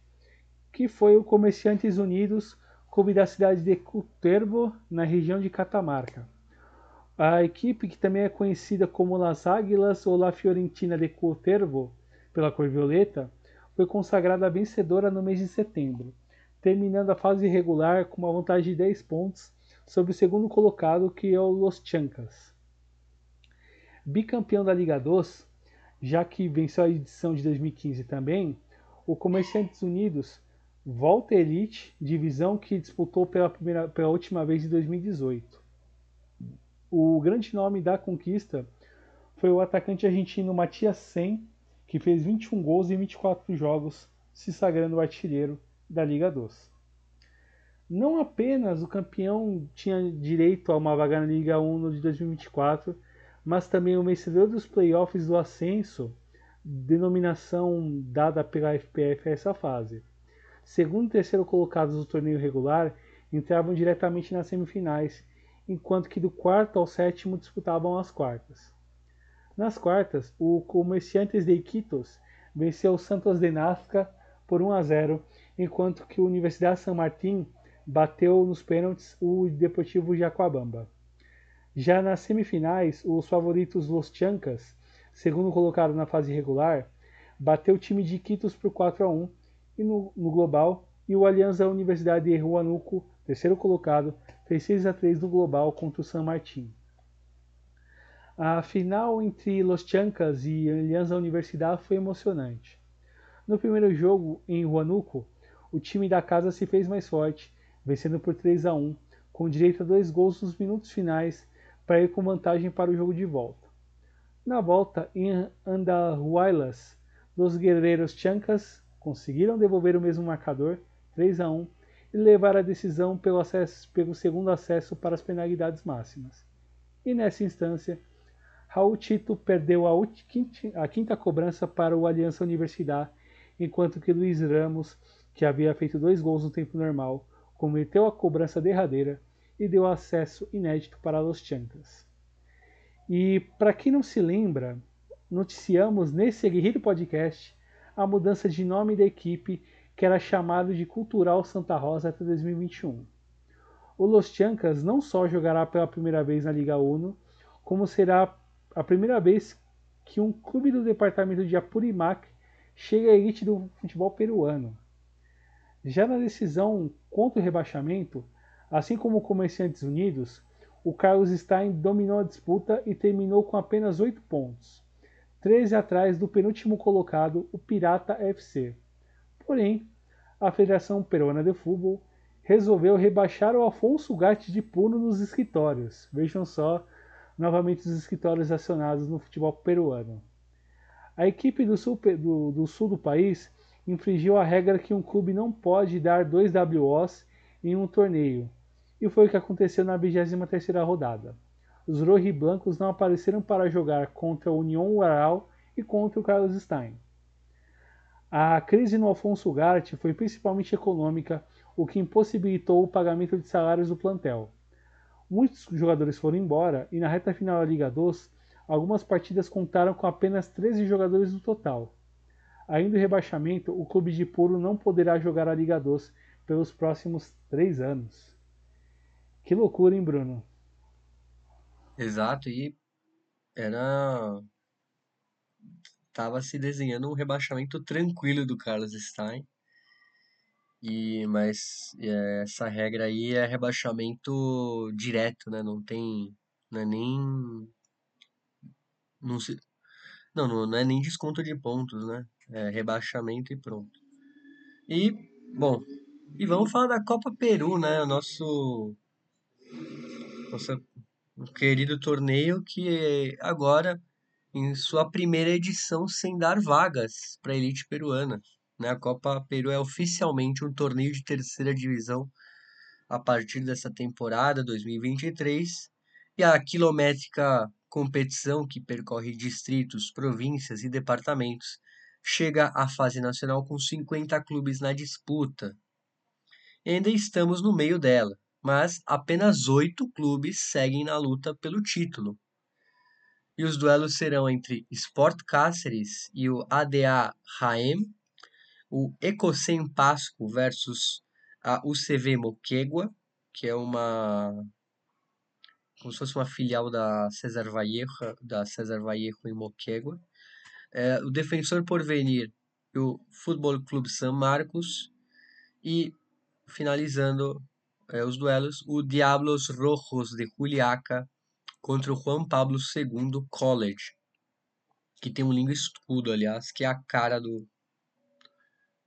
que foi o Comerciantes Unidos, clube da cidade de Cutervo, na região de Catamarca. A equipe, que também é conhecida como Las Águilas ou La Fiorentina de Cutervo, pela cor violeta, foi consagrada vencedora no mês de setembro, terminando a fase regular com uma vantagem de 10 pontos sobre o segundo colocado, que é o Los Chancas. Bicampeão da Liga 2, já que venceu a edição de 2015 também, o Comerciantes Unidos volta à Elite, divisão que disputou pela, primeira, pela última vez em 2018. O grande nome da conquista foi o atacante argentino Matias Sen, que fez 21 gols em 24 jogos, se sagrando o artilheiro da Liga 2. Não apenas o campeão tinha direito a uma vaga na Liga 1 no de 2024, mas também o vencedor dos playoffs do ascenso, denominação dada pela FPF a essa fase. Segundo e terceiro colocados do torneio regular entravam diretamente nas semifinais, enquanto que do quarto ao sétimo disputavam as quartas. Nas quartas, o Comerciantes de Iquitos venceu o Santos de Nazca por 1 a 0, enquanto que o Universidade San Martín bateu nos pênaltis o Deportivo Jacuabamba. Já nas semifinais, os favoritos Los Chancas, segundo colocado na fase regular, bateu o time de Iquitos por 4 a 1 e no, no global, e o Aliança Universidade de Huanuco, terceiro colocado, fez 6 a 3 no global contra o San Martín. A final entre Los Chancas e Alianza Universidade foi emocionante. No primeiro jogo, em Huánuco, o time da casa se fez mais forte, vencendo por 3 a 1, com direito a dois gols nos minutos finais para ir com vantagem para o jogo de volta. Na volta, em Andahuaylas, os guerreiros Chancas conseguiram devolver o mesmo marcador, 3 a 1, e levar a decisão pelo, acesso, pelo segundo acesso para as penalidades máximas. E nessa instância, Raul Tito perdeu a, a quinta cobrança para o Aliança Universidade, enquanto que Luiz Ramos, que havia feito dois gols no tempo normal, cometeu a cobrança derradeira e deu acesso inédito para Los Chancas. E para quem não se lembra, noticiamos nesse Aguirre Podcast a mudança de nome da equipe que era chamado de Cultural Santa Rosa até 2021. O Los Chancas não só jogará pela primeira vez na Liga Uno, como será a primeira vez que um clube do departamento de Apurimac chega à elite do futebol peruano. Já na decisão contra o rebaixamento, assim como Comerciantes Unidos, o Carlos Stein dominou a disputa e terminou com apenas 8 pontos, 13 atrás do penúltimo colocado, o Pirata FC. Porém, a Federação Peruana de Futebol resolveu rebaixar o Afonso Gatti de Puno nos escritórios. Vejam só, novamente os escritórios acionados no futebol peruano. A equipe do sul do, do sul do país infringiu a regra que um clube não pode dar dois WOs em um torneio, e foi o que aconteceu na 23ª rodada. Os rojiblancos não apareceram para jogar contra o União Ural e contra o Carlos Stein. A crise no Alfonso Garte foi principalmente econômica, o que impossibilitou o pagamento de salários do plantel. Muitos jogadores foram embora e na reta final da Liga 2, algumas partidas contaram com apenas 13 jogadores no total. Ainda o rebaixamento, o clube de Puro não poderá jogar a Liga 2 pelos próximos três anos. Que loucura, hein, Bruno? Exato, e era. Tava se desenhando um rebaixamento tranquilo do Carlos Stein. E, mas é, essa regra aí é rebaixamento direto, né? Não tem. Não é nem. Não, se, não, não é nem desconto de pontos, né? É rebaixamento e pronto. E, bom, e vamos falar da Copa Peru, né? O nosso. Nosso querido torneio que agora em sua primeira edição sem dar vagas para a elite peruana. Né? A Copa Peru é oficialmente um torneio de terceira divisão a partir dessa temporada 2023 e a quilométrica competição que percorre distritos, províncias e departamentos chega à fase nacional com 50 clubes na disputa. E ainda estamos no meio dela, mas apenas oito clubes seguem na luta pelo título. E os duelos serão entre Sport Cáceres e o ADA Raem, o Ecocem Pasco versus a UCV Moquegua, que é uma como se fosse uma filial da Cesar Vallejo, da Cesar Vallejo em Moquegua. É, o Defensor Porvenir e o Futebol Clube San Marcos e finalizando é, os duelos o Diablos Rojos de Juliaca contra o Juan Pablo II College, que tem um lindo escudo, aliás, que é a cara do,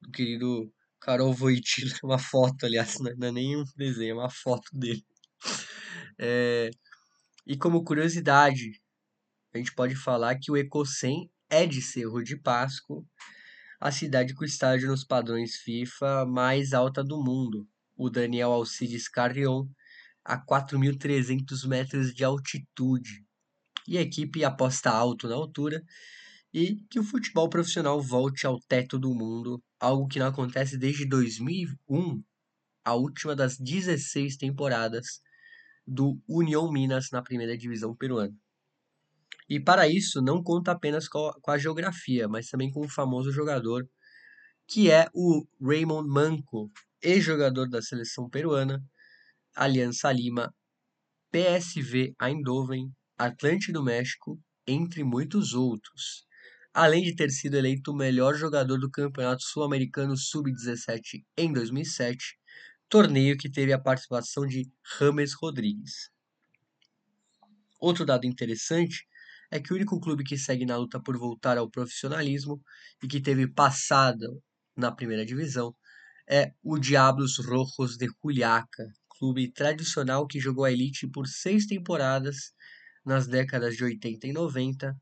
do querido Carol Voitil, uma foto, aliás, não é nem um desenho, é uma foto dele. É, e como curiosidade, a gente pode falar que o Ecocem é de Cerro de Pasco, a cidade com estádio nos padrões FIFA mais alta do mundo, o Daniel Alcides Carrion, a 4.300 metros de altitude. E a equipe aposta alto na altura e que o futebol profissional volte ao teto do mundo, algo que não acontece desde 2001, a última das 16 temporadas do União Minas na primeira divisão peruana. E para isso não conta apenas com a geografia, mas também com o famoso jogador que é o Raymond Manco, ex-jogador da seleção peruana, Aliança Lima, PSV Eindhoven, Atlante do México, entre muitos outros. Além de ter sido eleito o melhor jogador do Campeonato Sul-Americano Sub-17 em 2007, torneio que teve a participação de James Rodrigues. Outro dado interessante é que o único clube que segue na luta por voltar ao profissionalismo e que teve passado na primeira divisão é o Diablos Rojos de Juliaca, clube tradicional que jogou a elite por seis temporadas nas décadas de 80 e 90,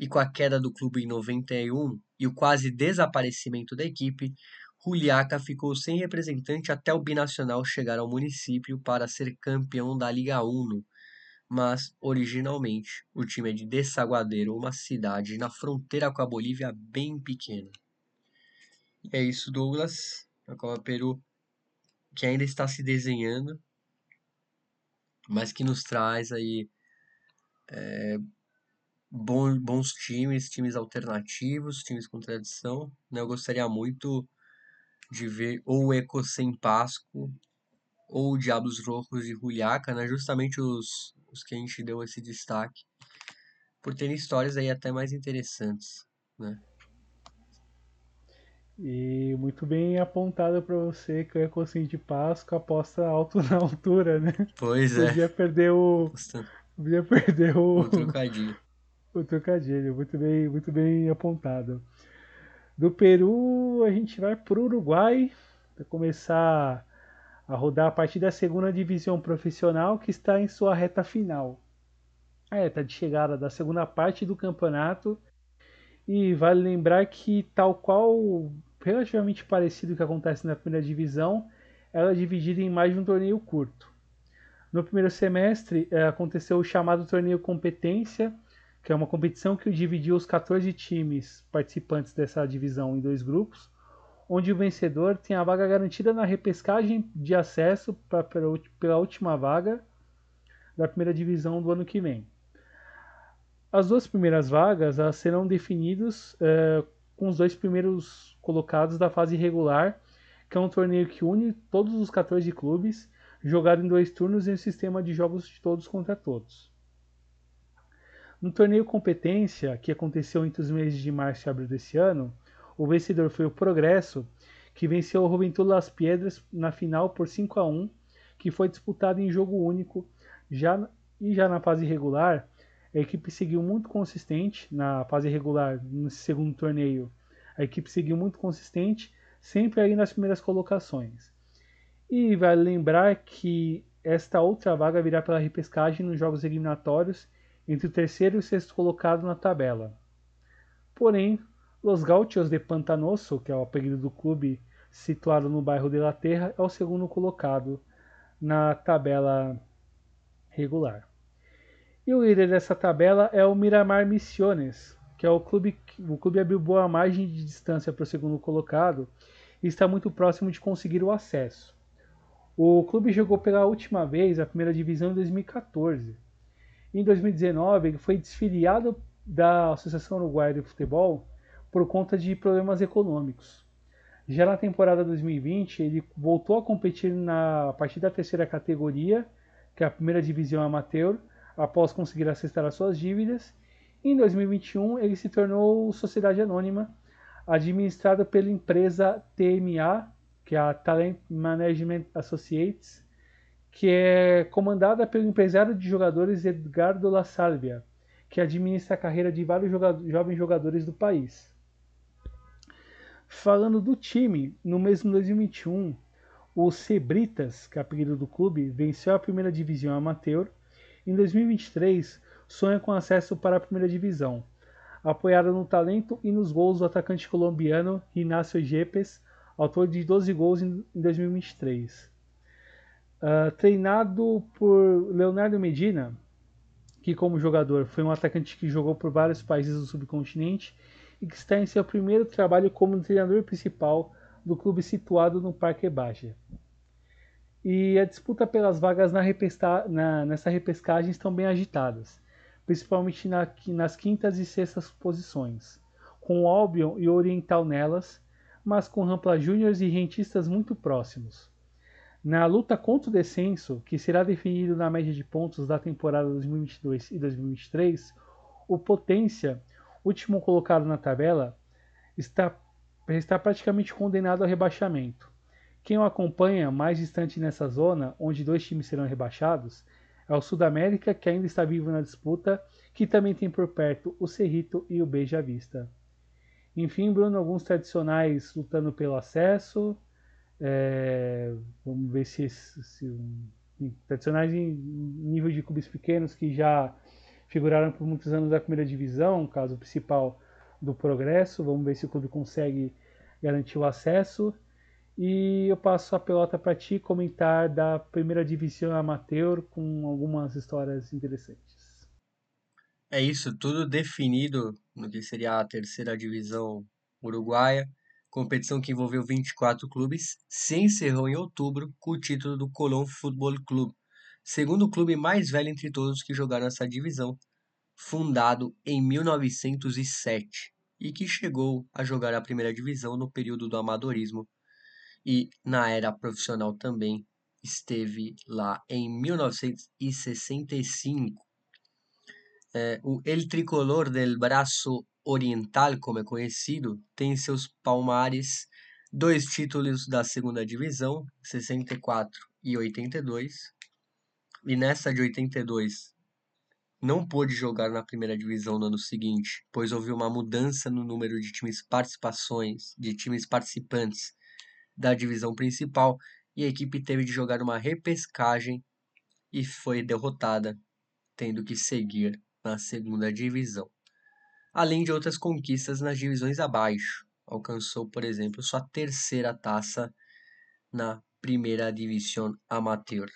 e com a queda do clube em 91 e o quase desaparecimento da equipe, Juliaca ficou sem representante até o binacional chegar ao município para ser campeão da Liga Uno. Mas, originalmente, o time é de Desaguadeiro, uma cidade na fronteira com a Bolívia bem pequena. E é isso, Douglas. A Copa Peru que ainda está se desenhando, mas que nos traz aí é, bons, bons times, times alternativos, times com tradição. Né? Eu gostaria muito de ver ou o Eco Sem Pasco ou o Diablos Rojos e Juliaca, né? justamente os, os que a gente deu esse destaque, por terem histórias aí até mais interessantes. Né? E muito bem apontado para você que o Ecosim de Páscoa aposta alto na altura, né? Pois é. Podia perder o. Podia perder o. O trocadilho. O trocadilho, muito bem, muito bem apontado. Do Peru a gente vai para o Uruguai para começar a rodar a partir da segunda divisão profissional que está em sua reta final. A reta de chegada da segunda parte do campeonato. E vale lembrar que, tal qual relativamente parecido que acontece na primeira divisão, ela é dividida em mais de um torneio curto. No primeiro semestre é, aconteceu o chamado torneio competência, que é uma competição que dividiu os 14 times participantes dessa divisão em dois grupos, onde o vencedor tem a vaga garantida na repescagem de acesso pra, pela, pela última vaga da primeira divisão do ano que vem. As duas primeiras vagas serão definidas é, com os dois primeiros colocados da fase regular, que é um torneio que une todos os 14 clubes, jogado em dois turnos em um sistema de jogos de todos contra todos. No torneio competência, que aconteceu entre os meses de março e abril desse ano, o vencedor foi o Progresso, que venceu o Juventude Las Piedras na final por 5 a 1, que foi disputado em jogo único. Já, e já na fase regular, a equipe seguiu muito consistente na fase regular, no segundo torneio. A equipe seguiu muito consistente, sempre aí nas primeiras colocações. E vale lembrar que esta outra vaga virá pela repescagem nos jogos eliminatórios entre o terceiro e o sexto colocado na tabela. Porém, Los Gauchos de Pantanoso, que é o apelido do clube situado no bairro de La Terra, é o segundo colocado na tabela regular. E o líder dessa tabela é o Miramar Misiones, que é o clube o clube abriu boa margem de distância para o segundo colocado e está muito próximo de conseguir o acesso. O clube jogou pela última vez a primeira divisão em 2014. Em 2019, ele foi desfiliado da Associação Uruguaia de Futebol por conta de problemas econômicos. Já na temporada 2020, ele voltou a competir na partir da terceira categoria, que é a primeira divisão amateur, após conseguir acessar as suas dívidas. Em 2021, ele se tornou sociedade anônima, administrada pela empresa TMA, que é a Talent Management Associates, que é comandada pelo empresário de jogadores Edgardo La Salvia, que administra a carreira de vários jovens jogadores do país. Falando do time, no mesmo 2021, o Cebritas, que é apelido do clube, venceu a primeira divisão amateur em 2023, sonha com acesso para a primeira divisão, apoiado no talento e nos gols do atacante colombiano Inácio Jepes, autor de 12 gols em 2023. Ah, treinado por Leonardo Medina, que como jogador foi um atacante que jogou por vários países do subcontinente e que está em seu primeiro trabalho como treinador principal do clube situado no Parque Baixa. E a disputa pelas vagas na repesca, na, nessa repescagem estão bem agitadas, principalmente na, nas quintas e sextas posições, com o Albion e Oriental nelas, mas com Rampla Júniors e rentistas muito próximos. Na luta contra o descenso, que será definido na média de pontos da temporada 2022 e 2023, o Potência, último colocado na tabela, está, está praticamente condenado ao rebaixamento. Quem o acompanha mais distante nessa zona, onde dois times serão rebaixados, É o Sudamérica que ainda está vivo na disputa, que também tem por perto o Cerrito e o Beija Vista. Enfim, Bruno, alguns tradicionais lutando pelo acesso. É, vamos ver se, se tradicionais em nível de clubes pequenos que já figuraram por muitos anos na primeira divisão, caso principal do Progresso. Vamos ver se o clube consegue garantir o acesso. E eu passo a pelota para ti comentar da primeira divisão amateur com algumas histórias interessantes. É isso, tudo definido no que seria a terceira divisão uruguaia, competição que envolveu 24 clubes, se encerrou em outubro com o título do Colón Futebol Clube, segundo clube mais velho entre todos que jogaram essa divisão, fundado em 1907 e que chegou a jogar a primeira divisão no período do amadorismo e na era profissional também esteve lá em 1965. É, o El Tricolor del Braço Oriental, como é conhecido, tem seus palmares dois títulos da segunda divisão, 64 e 82. E nessa de 82 não pôde jogar na primeira divisão no ano seguinte, pois houve uma mudança no número de times participações, de times participantes da divisão principal, e a equipe teve de jogar uma repescagem e foi derrotada, tendo que seguir na segunda divisão. Além de outras conquistas nas divisões abaixo, alcançou, por exemplo, sua terceira taça na primeira divisão amateur.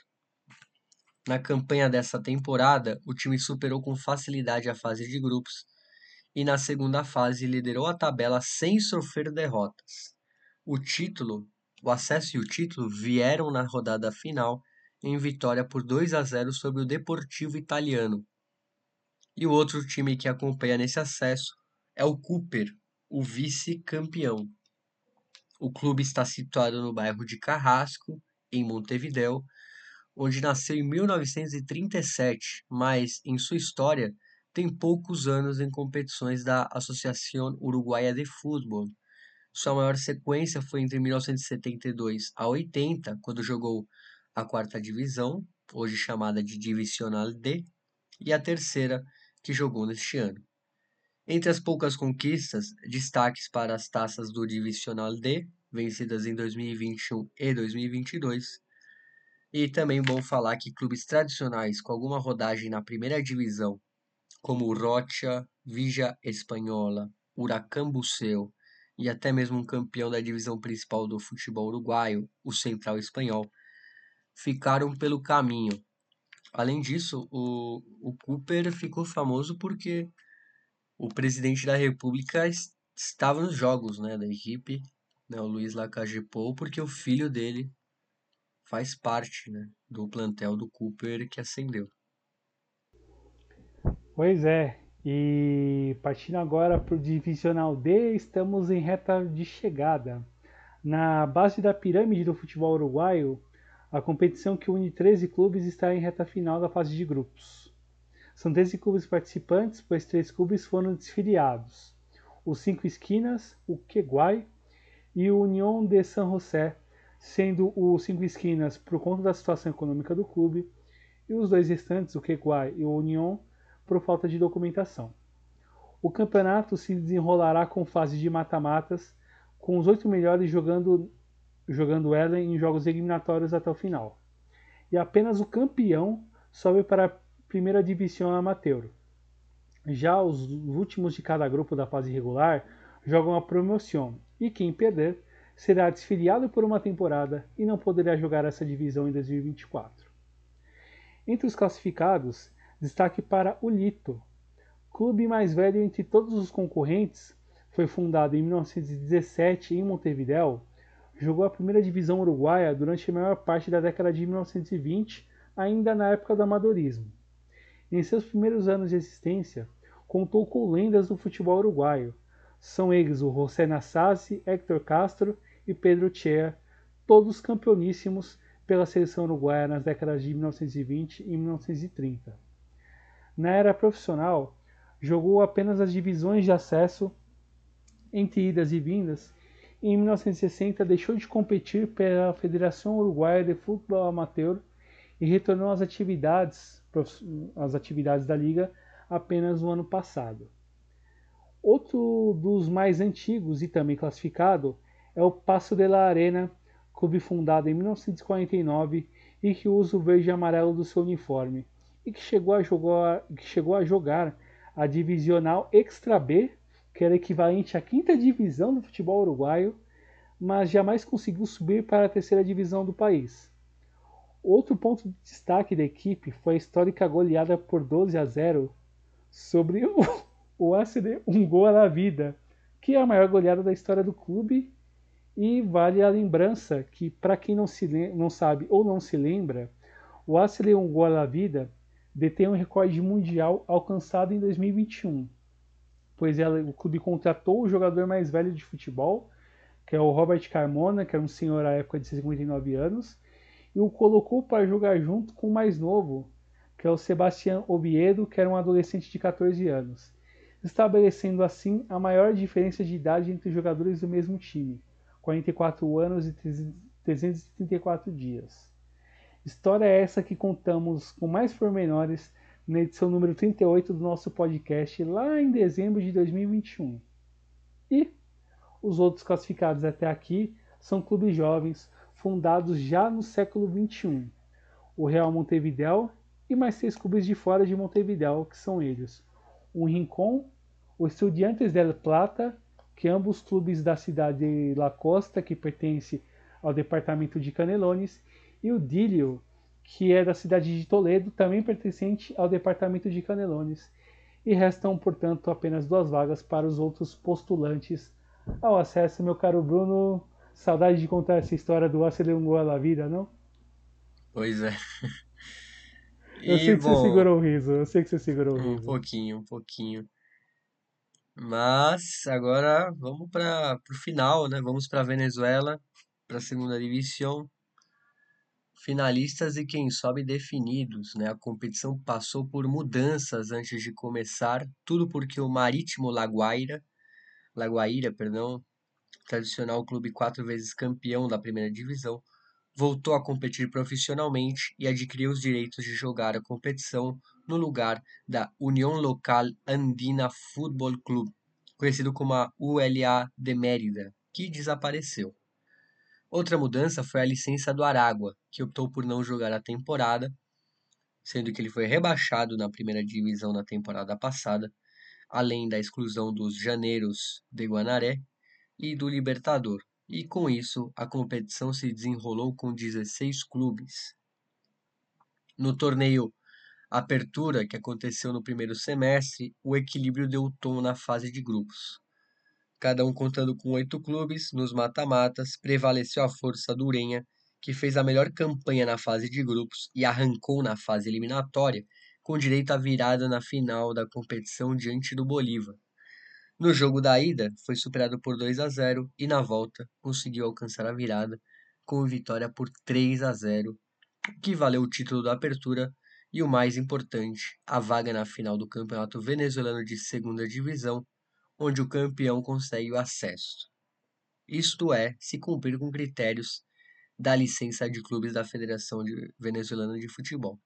Na campanha dessa temporada, o time superou com facilidade a fase de grupos e na segunda fase liderou a tabela sem sofrer derrotas. O título, o acesso e o título vieram na rodada final em vitória por 2 a 0 sobre o Deportivo Italiano. E o outro time que acompanha nesse acesso é o Cooper, o vice-campeão. O clube está situado no bairro de Carrasco, em Montevideo, onde nasceu em 1937, mas em sua história tem poucos anos em competições da Associação Uruguaia de Futebol. Sua maior sequência foi entre 1972 a 80, quando jogou a quarta divisão, hoje chamada de Divisional D, e a terceira, que jogou neste ano. Entre as poucas conquistas, destaques para as taças do Divisional D, vencidas em 2021 e 2022, e também bom falar que clubes tradicionais com alguma rodagem na primeira divisão, como o Rocha, Vija Espanhola, Huracán Buceu e até mesmo um campeão da divisão principal do futebol uruguaio, o Central Espanhol, ficaram pelo caminho. Além disso, o, o Cooper ficou famoso porque o presidente da República estava nos jogos né, da equipe, né, o Luiz Lacagepou, porque o filho dele faz parte né, do plantel do Cooper que ascendeu. Pois é, e partindo agora para o Divisional D, estamos em reta de chegada. Na base da pirâmide do futebol uruguaio, a competição que une 13 clubes está em reta final da fase de grupos. São 13 clubes participantes, pois três clubes foram desfiliados: os Cinco Esquinas, o Queguai e o União de San José, sendo o Cinco Esquinas por conta da situação econômica do clube e os dois restantes, o Queguai e o União, por falta de documentação. O campeonato se desenrolará com fase de mata-matas, com os oito melhores jogando, jogando ela em jogos eliminatórios até o final. E apenas o campeão sobe para a primeira divisão amateur. Já os últimos de cada grupo da fase regular jogam a promoção, e quem perder será desfiliado por uma temporada e não poderá jogar essa divisão em 2024. Entre os classificados, destaque para o Lito, clube mais velho entre todos os concorrentes, foi fundado em 1917 em Montevideo, jogou a primeira divisão uruguaia durante a maior parte da década de 1920, ainda na época do amadorismo. Em seus primeiros anos de existência, contou com lendas do futebol uruguaio, são eles o José Nassasi, Héctor Castro e Pedro Tchea, todos campeoníssimos pela seleção uruguaia nas décadas de 1920 e 1930. Na era profissional, jogou apenas as divisões de acesso entre idas e vindas em 1960 deixou de competir pela Federação Uruguaia de Futebol Amateur e retornou às atividades, às atividades da liga apenas no ano passado. Outro dos mais antigos e também classificado é o Passo de la Arena, clube fundado em 1949 e que usa o verde e amarelo do seu uniforme e que chegou a jogar, que chegou a, jogar a divisional Extra B, que era equivalente à quinta divisão do futebol uruguaio, mas jamais conseguiu subir para a terceira divisão do país. Outro ponto de destaque da equipe foi a histórica goleada por 12 a 0 sobre o, o ACD Um Gol na Vida, que é a maior goleada da história do clube. E vale a lembrança que, para quem não, se, não sabe ou não se lembra, o ACD Um Gol na Vida detém um recorde mundial alcançado em 2021, pois ela, o clube contratou o jogador mais velho de futebol, que é o Robert Carmona, que era um senhor à época de 59 anos, e o colocou para jogar junto com o mais novo, que é o Sebastián Oviedo, que era um adolescente de 14 anos, estabelecendo assim a maior diferença de idade entre os jogadores do mesmo time, 44 anos e 334 dias. História é essa que contamos com mais pormenores na edição número 38 do nosso podcast, lá em dezembro de 2021. E os outros classificados até aqui são clubes jovens fundados já no século XXI. O Real Montevideo e mais seis clubes de fora de Montevideo, que são eles: o Rincon, o Estudiantes del Plata, que ambos clubes da cidade de La Costa, que pertence ao departamento de Canelones, e o Dílio, que é da cidade de Toledo, também pertencente ao departamento de Canelones, e restam, portanto, apenas duas vagas para os outros postulantes ao acesso. Meu caro Bruno, saudade de contar essa história do Acelerungou a vida, não? Pois é. Eu sei que bom, você segurou o riso, eu sei que você segurou o riso. Um pouquinho, um pouquinho. Mas agora vamos para o final, né? Vamos para Venezuela, para a segunda divisão finalistas e quem sobe definidos, né? A competição passou por mudanças antes de começar, tudo porque o Marítimo Laguaira, Laguaira, perdão, tradicional clube quatro vezes campeão da primeira divisão, voltou a competir profissionalmente e adquiriu os direitos de jogar a competição no lugar da União Local Andina Futebol Clube, conhecido como a ULA de Mérida, que desapareceu. Outra mudança foi a licença do Aragua, que optou por não jogar a temporada, sendo que ele foi rebaixado na primeira divisão na temporada passada, além da exclusão dos Janeiros de Guanaré e do Libertador. E com isso, a competição se desenrolou com 16 clubes. No torneio Apertura, que aconteceu no primeiro semestre, o equilíbrio deu tom na fase de grupos cada um contando com oito clubes, nos mata-matas, prevaleceu a força do Urenha, que fez a melhor campanha na fase de grupos e arrancou na fase eliminatória, com direito à virada na final da competição diante do Bolívar. No jogo da ida, foi superado por 2 a 0 e na volta conseguiu alcançar a virada com vitória por 3 a 0, que valeu o título da apertura e o mais importante, a vaga na final do Campeonato Venezuelano de Segunda Divisão, onde o campeão consegue o acesso. Isto é, se cumprir com critérios da licença de clubes da Federação de Venezuelana de Futebol.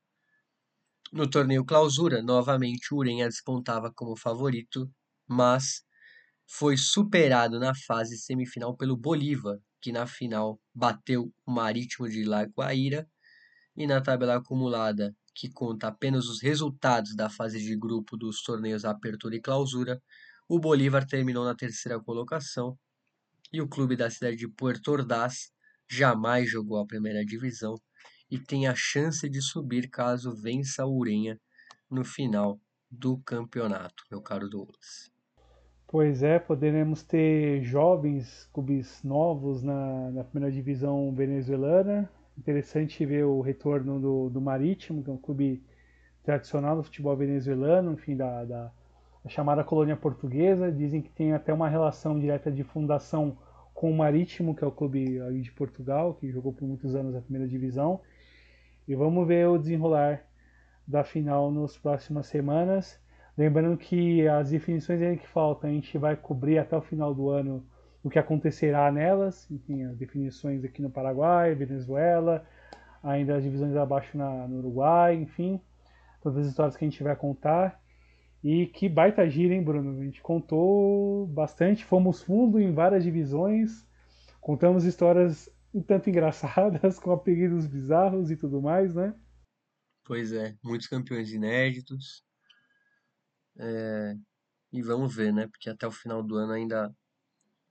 No torneio Clausura, novamente o Urenha despontava como favorito, mas foi superado na fase semifinal pelo Bolívar, que na final bateu o Marítimo de Lagoaíra, e na tabela acumulada, que conta apenas os resultados da fase de grupo dos torneios Apertura e Clausura, o Bolívar terminou na terceira colocação e o clube da cidade de Puerto Ordaz jamais jogou a primeira divisão e tem a chance de subir caso vença o Urenha no final do campeonato, meu caro Douglas. Pois é, poderemos ter jovens clubes novos na, na primeira divisão venezuelana. Interessante ver o retorno do, do Marítimo, que é um clube tradicional do futebol venezuelano, enfim, da, da a chamada colônia portuguesa. Dizem que tem até uma relação direta de fundação com o Marítimo, que é o clube de Portugal, que jogou por muitos anos a primeira divisão. E vamos ver o desenrolar da final nas próximas semanas. Lembrando que as definições ainda que faltam, a gente vai cobrir até o final do ano o que acontecerá nelas, enfim, as definições aqui no Paraguai, Venezuela, ainda as divisões abaixo na, no Uruguai, enfim, todas as histórias que a gente vai contar. E que baita gira, hein, Bruno? A gente contou bastante, fomos fundo em várias divisões, contamos histórias um tanto engraçadas, com apelidos bizarros e tudo mais, né? Pois é, muitos campeões inéditos. É, e vamos ver, né? Porque até o final do ano ainda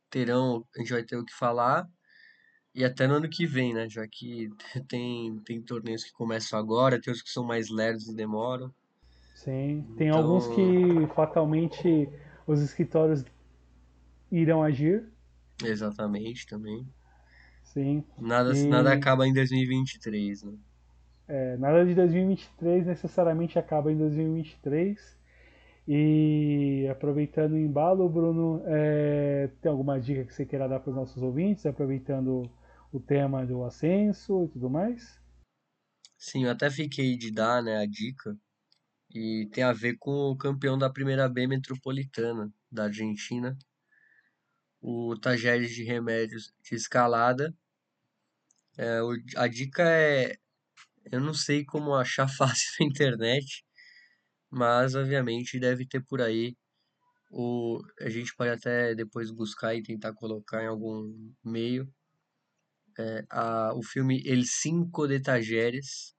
terão, a gente vai ter o que falar. E até no ano que vem, né? Já que tem, tem torneios que começam agora, tem outros que são mais lerdos e demoram. Sim, tem então... alguns que fatalmente os escritórios irão agir. Exatamente, também. Sim. Nada, e... nada acaba em 2023, né? É, nada de 2023 necessariamente acaba em 2023. E aproveitando o embalo, Bruno, é, tem alguma dica que você queira dar para os nossos ouvintes, aproveitando o tema do ascenso e tudo mais? Sim, eu até fiquei de dar né, a dica, e tem a ver com o campeão da primeira B metropolitana da Argentina, o Tajeres de Remédios de Escalada. É, o, a dica é: eu não sei como achar fácil na internet, mas obviamente deve ter por aí. O, a gente pode até depois buscar e tentar colocar em algum meio é, a, o filme El Cinco de Tajeres,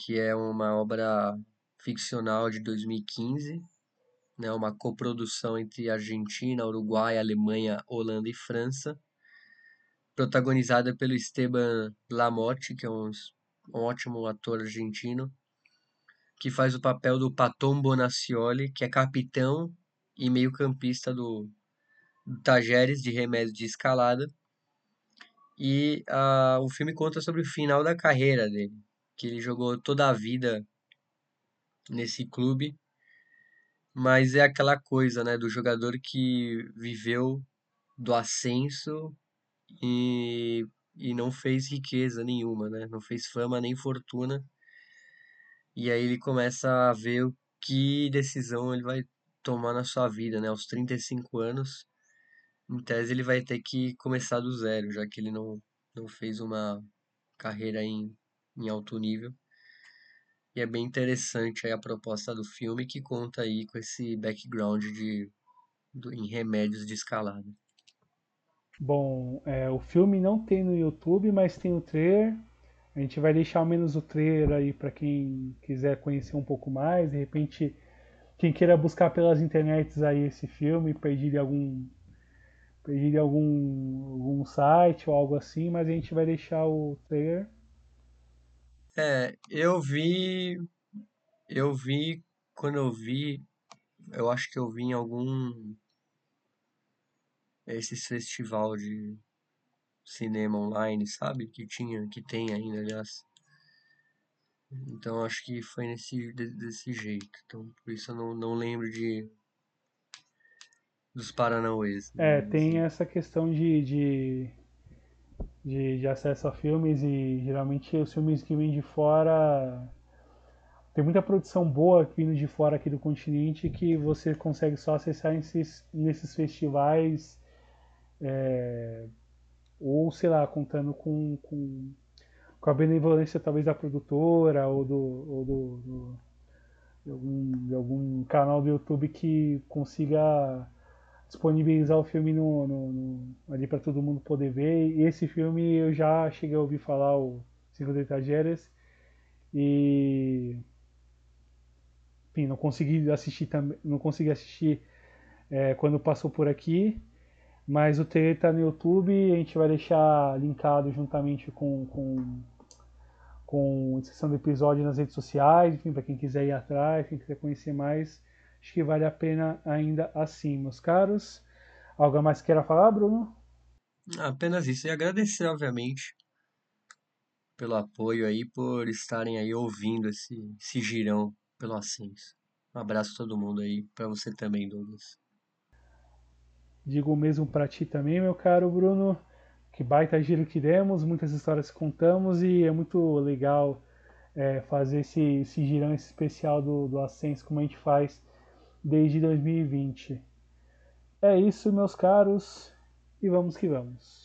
que é uma obra ficcional de 2015, né, uma coprodução entre Argentina, Uruguai, Alemanha, Holanda e França, protagonizada pelo Esteban Lamotte, que é um, um ótimo ator argentino, que faz o papel do Paton Bonacioli, que é capitão e meio-campista do, do Tajeres de Remédio de Escalada. E uh, o filme conta sobre o final da carreira dele, que ele jogou toda a vida nesse clube, mas é aquela coisa, né, do jogador que viveu do ascenso e, e não fez riqueza nenhuma, né? Não fez fama nem fortuna. E aí ele começa a ver que decisão ele vai tomar na sua vida, né? Aos 35 anos, em tese ele vai ter que começar do zero, já que ele não, não fez uma carreira em, em alto nível. E é bem interessante a proposta do filme que conta aí com esse background de, do, em remédios de escalada. Bom, é, o filme não tem no YouTube, mas tem o trailer. A gente vai deixar ao menos o trailer aí para quem quiser conhecer um pouco mais. De repente, quem queira buscar pelas internets aí esse filme, pedir algum pedir algum, algum site ou algo assim, mas a gente vai deixar o trailer é, eu vi. Eu vi. Quando eu vi. Eu acho que eu vi em algum. Esses festival de cinema online, sabe? Que tinha, que tem ainda, aliás. Então acho que foi nesse, desse jeito. Então por isso eu não, não lembro de. Dos Paranauês. Né? É, tem assim. essa questão de, de de, de acesso a filmes e geralmente os filmes que vêm de fora tem muita produção boa vindo de fora aqui do continente que você consegue só acessar nesses, nesses festivais é, ou sei lá contando com, com, com, a benevolência talvez da produtora ou do, ou do, do de, algum, de algum canal do YouTube que consiga disponibilizar o filme no, no, no ali para todo mundo poder ver. E esse filme eu já cheguei a ouvir falar, o Cinco de Tragédias, e enfim, não consegui assistir também, não consegui assistir é, quando passou por aqui, mas o trailer está no YouTube, a gente vai deixar linkado juntamente com, com, com a descrição do episódio nas redes sociais, enfim, para quem quiser ir atrás, quem quiser conhecer mais, Acho que vale a pena ainda assim, meus caros. Algo mais queira falar, Bruno? Apenas isso. E agradecer, obviamente, pelo apoio aí, por estarem aí ouvindo esse, esse girão pelo Ascenso. Um abraço a todo mundo aí, para você também, Douglas. Digo o mesmo para ti também, meu caro Bruno. Que baita giro que demos, muitas histórias que contamos e é muito legal é, fazer esse, esse girão esse especial do, do Ascenso, como a gente faz desde 2020. É isso, meus caros, e vamos que vamos.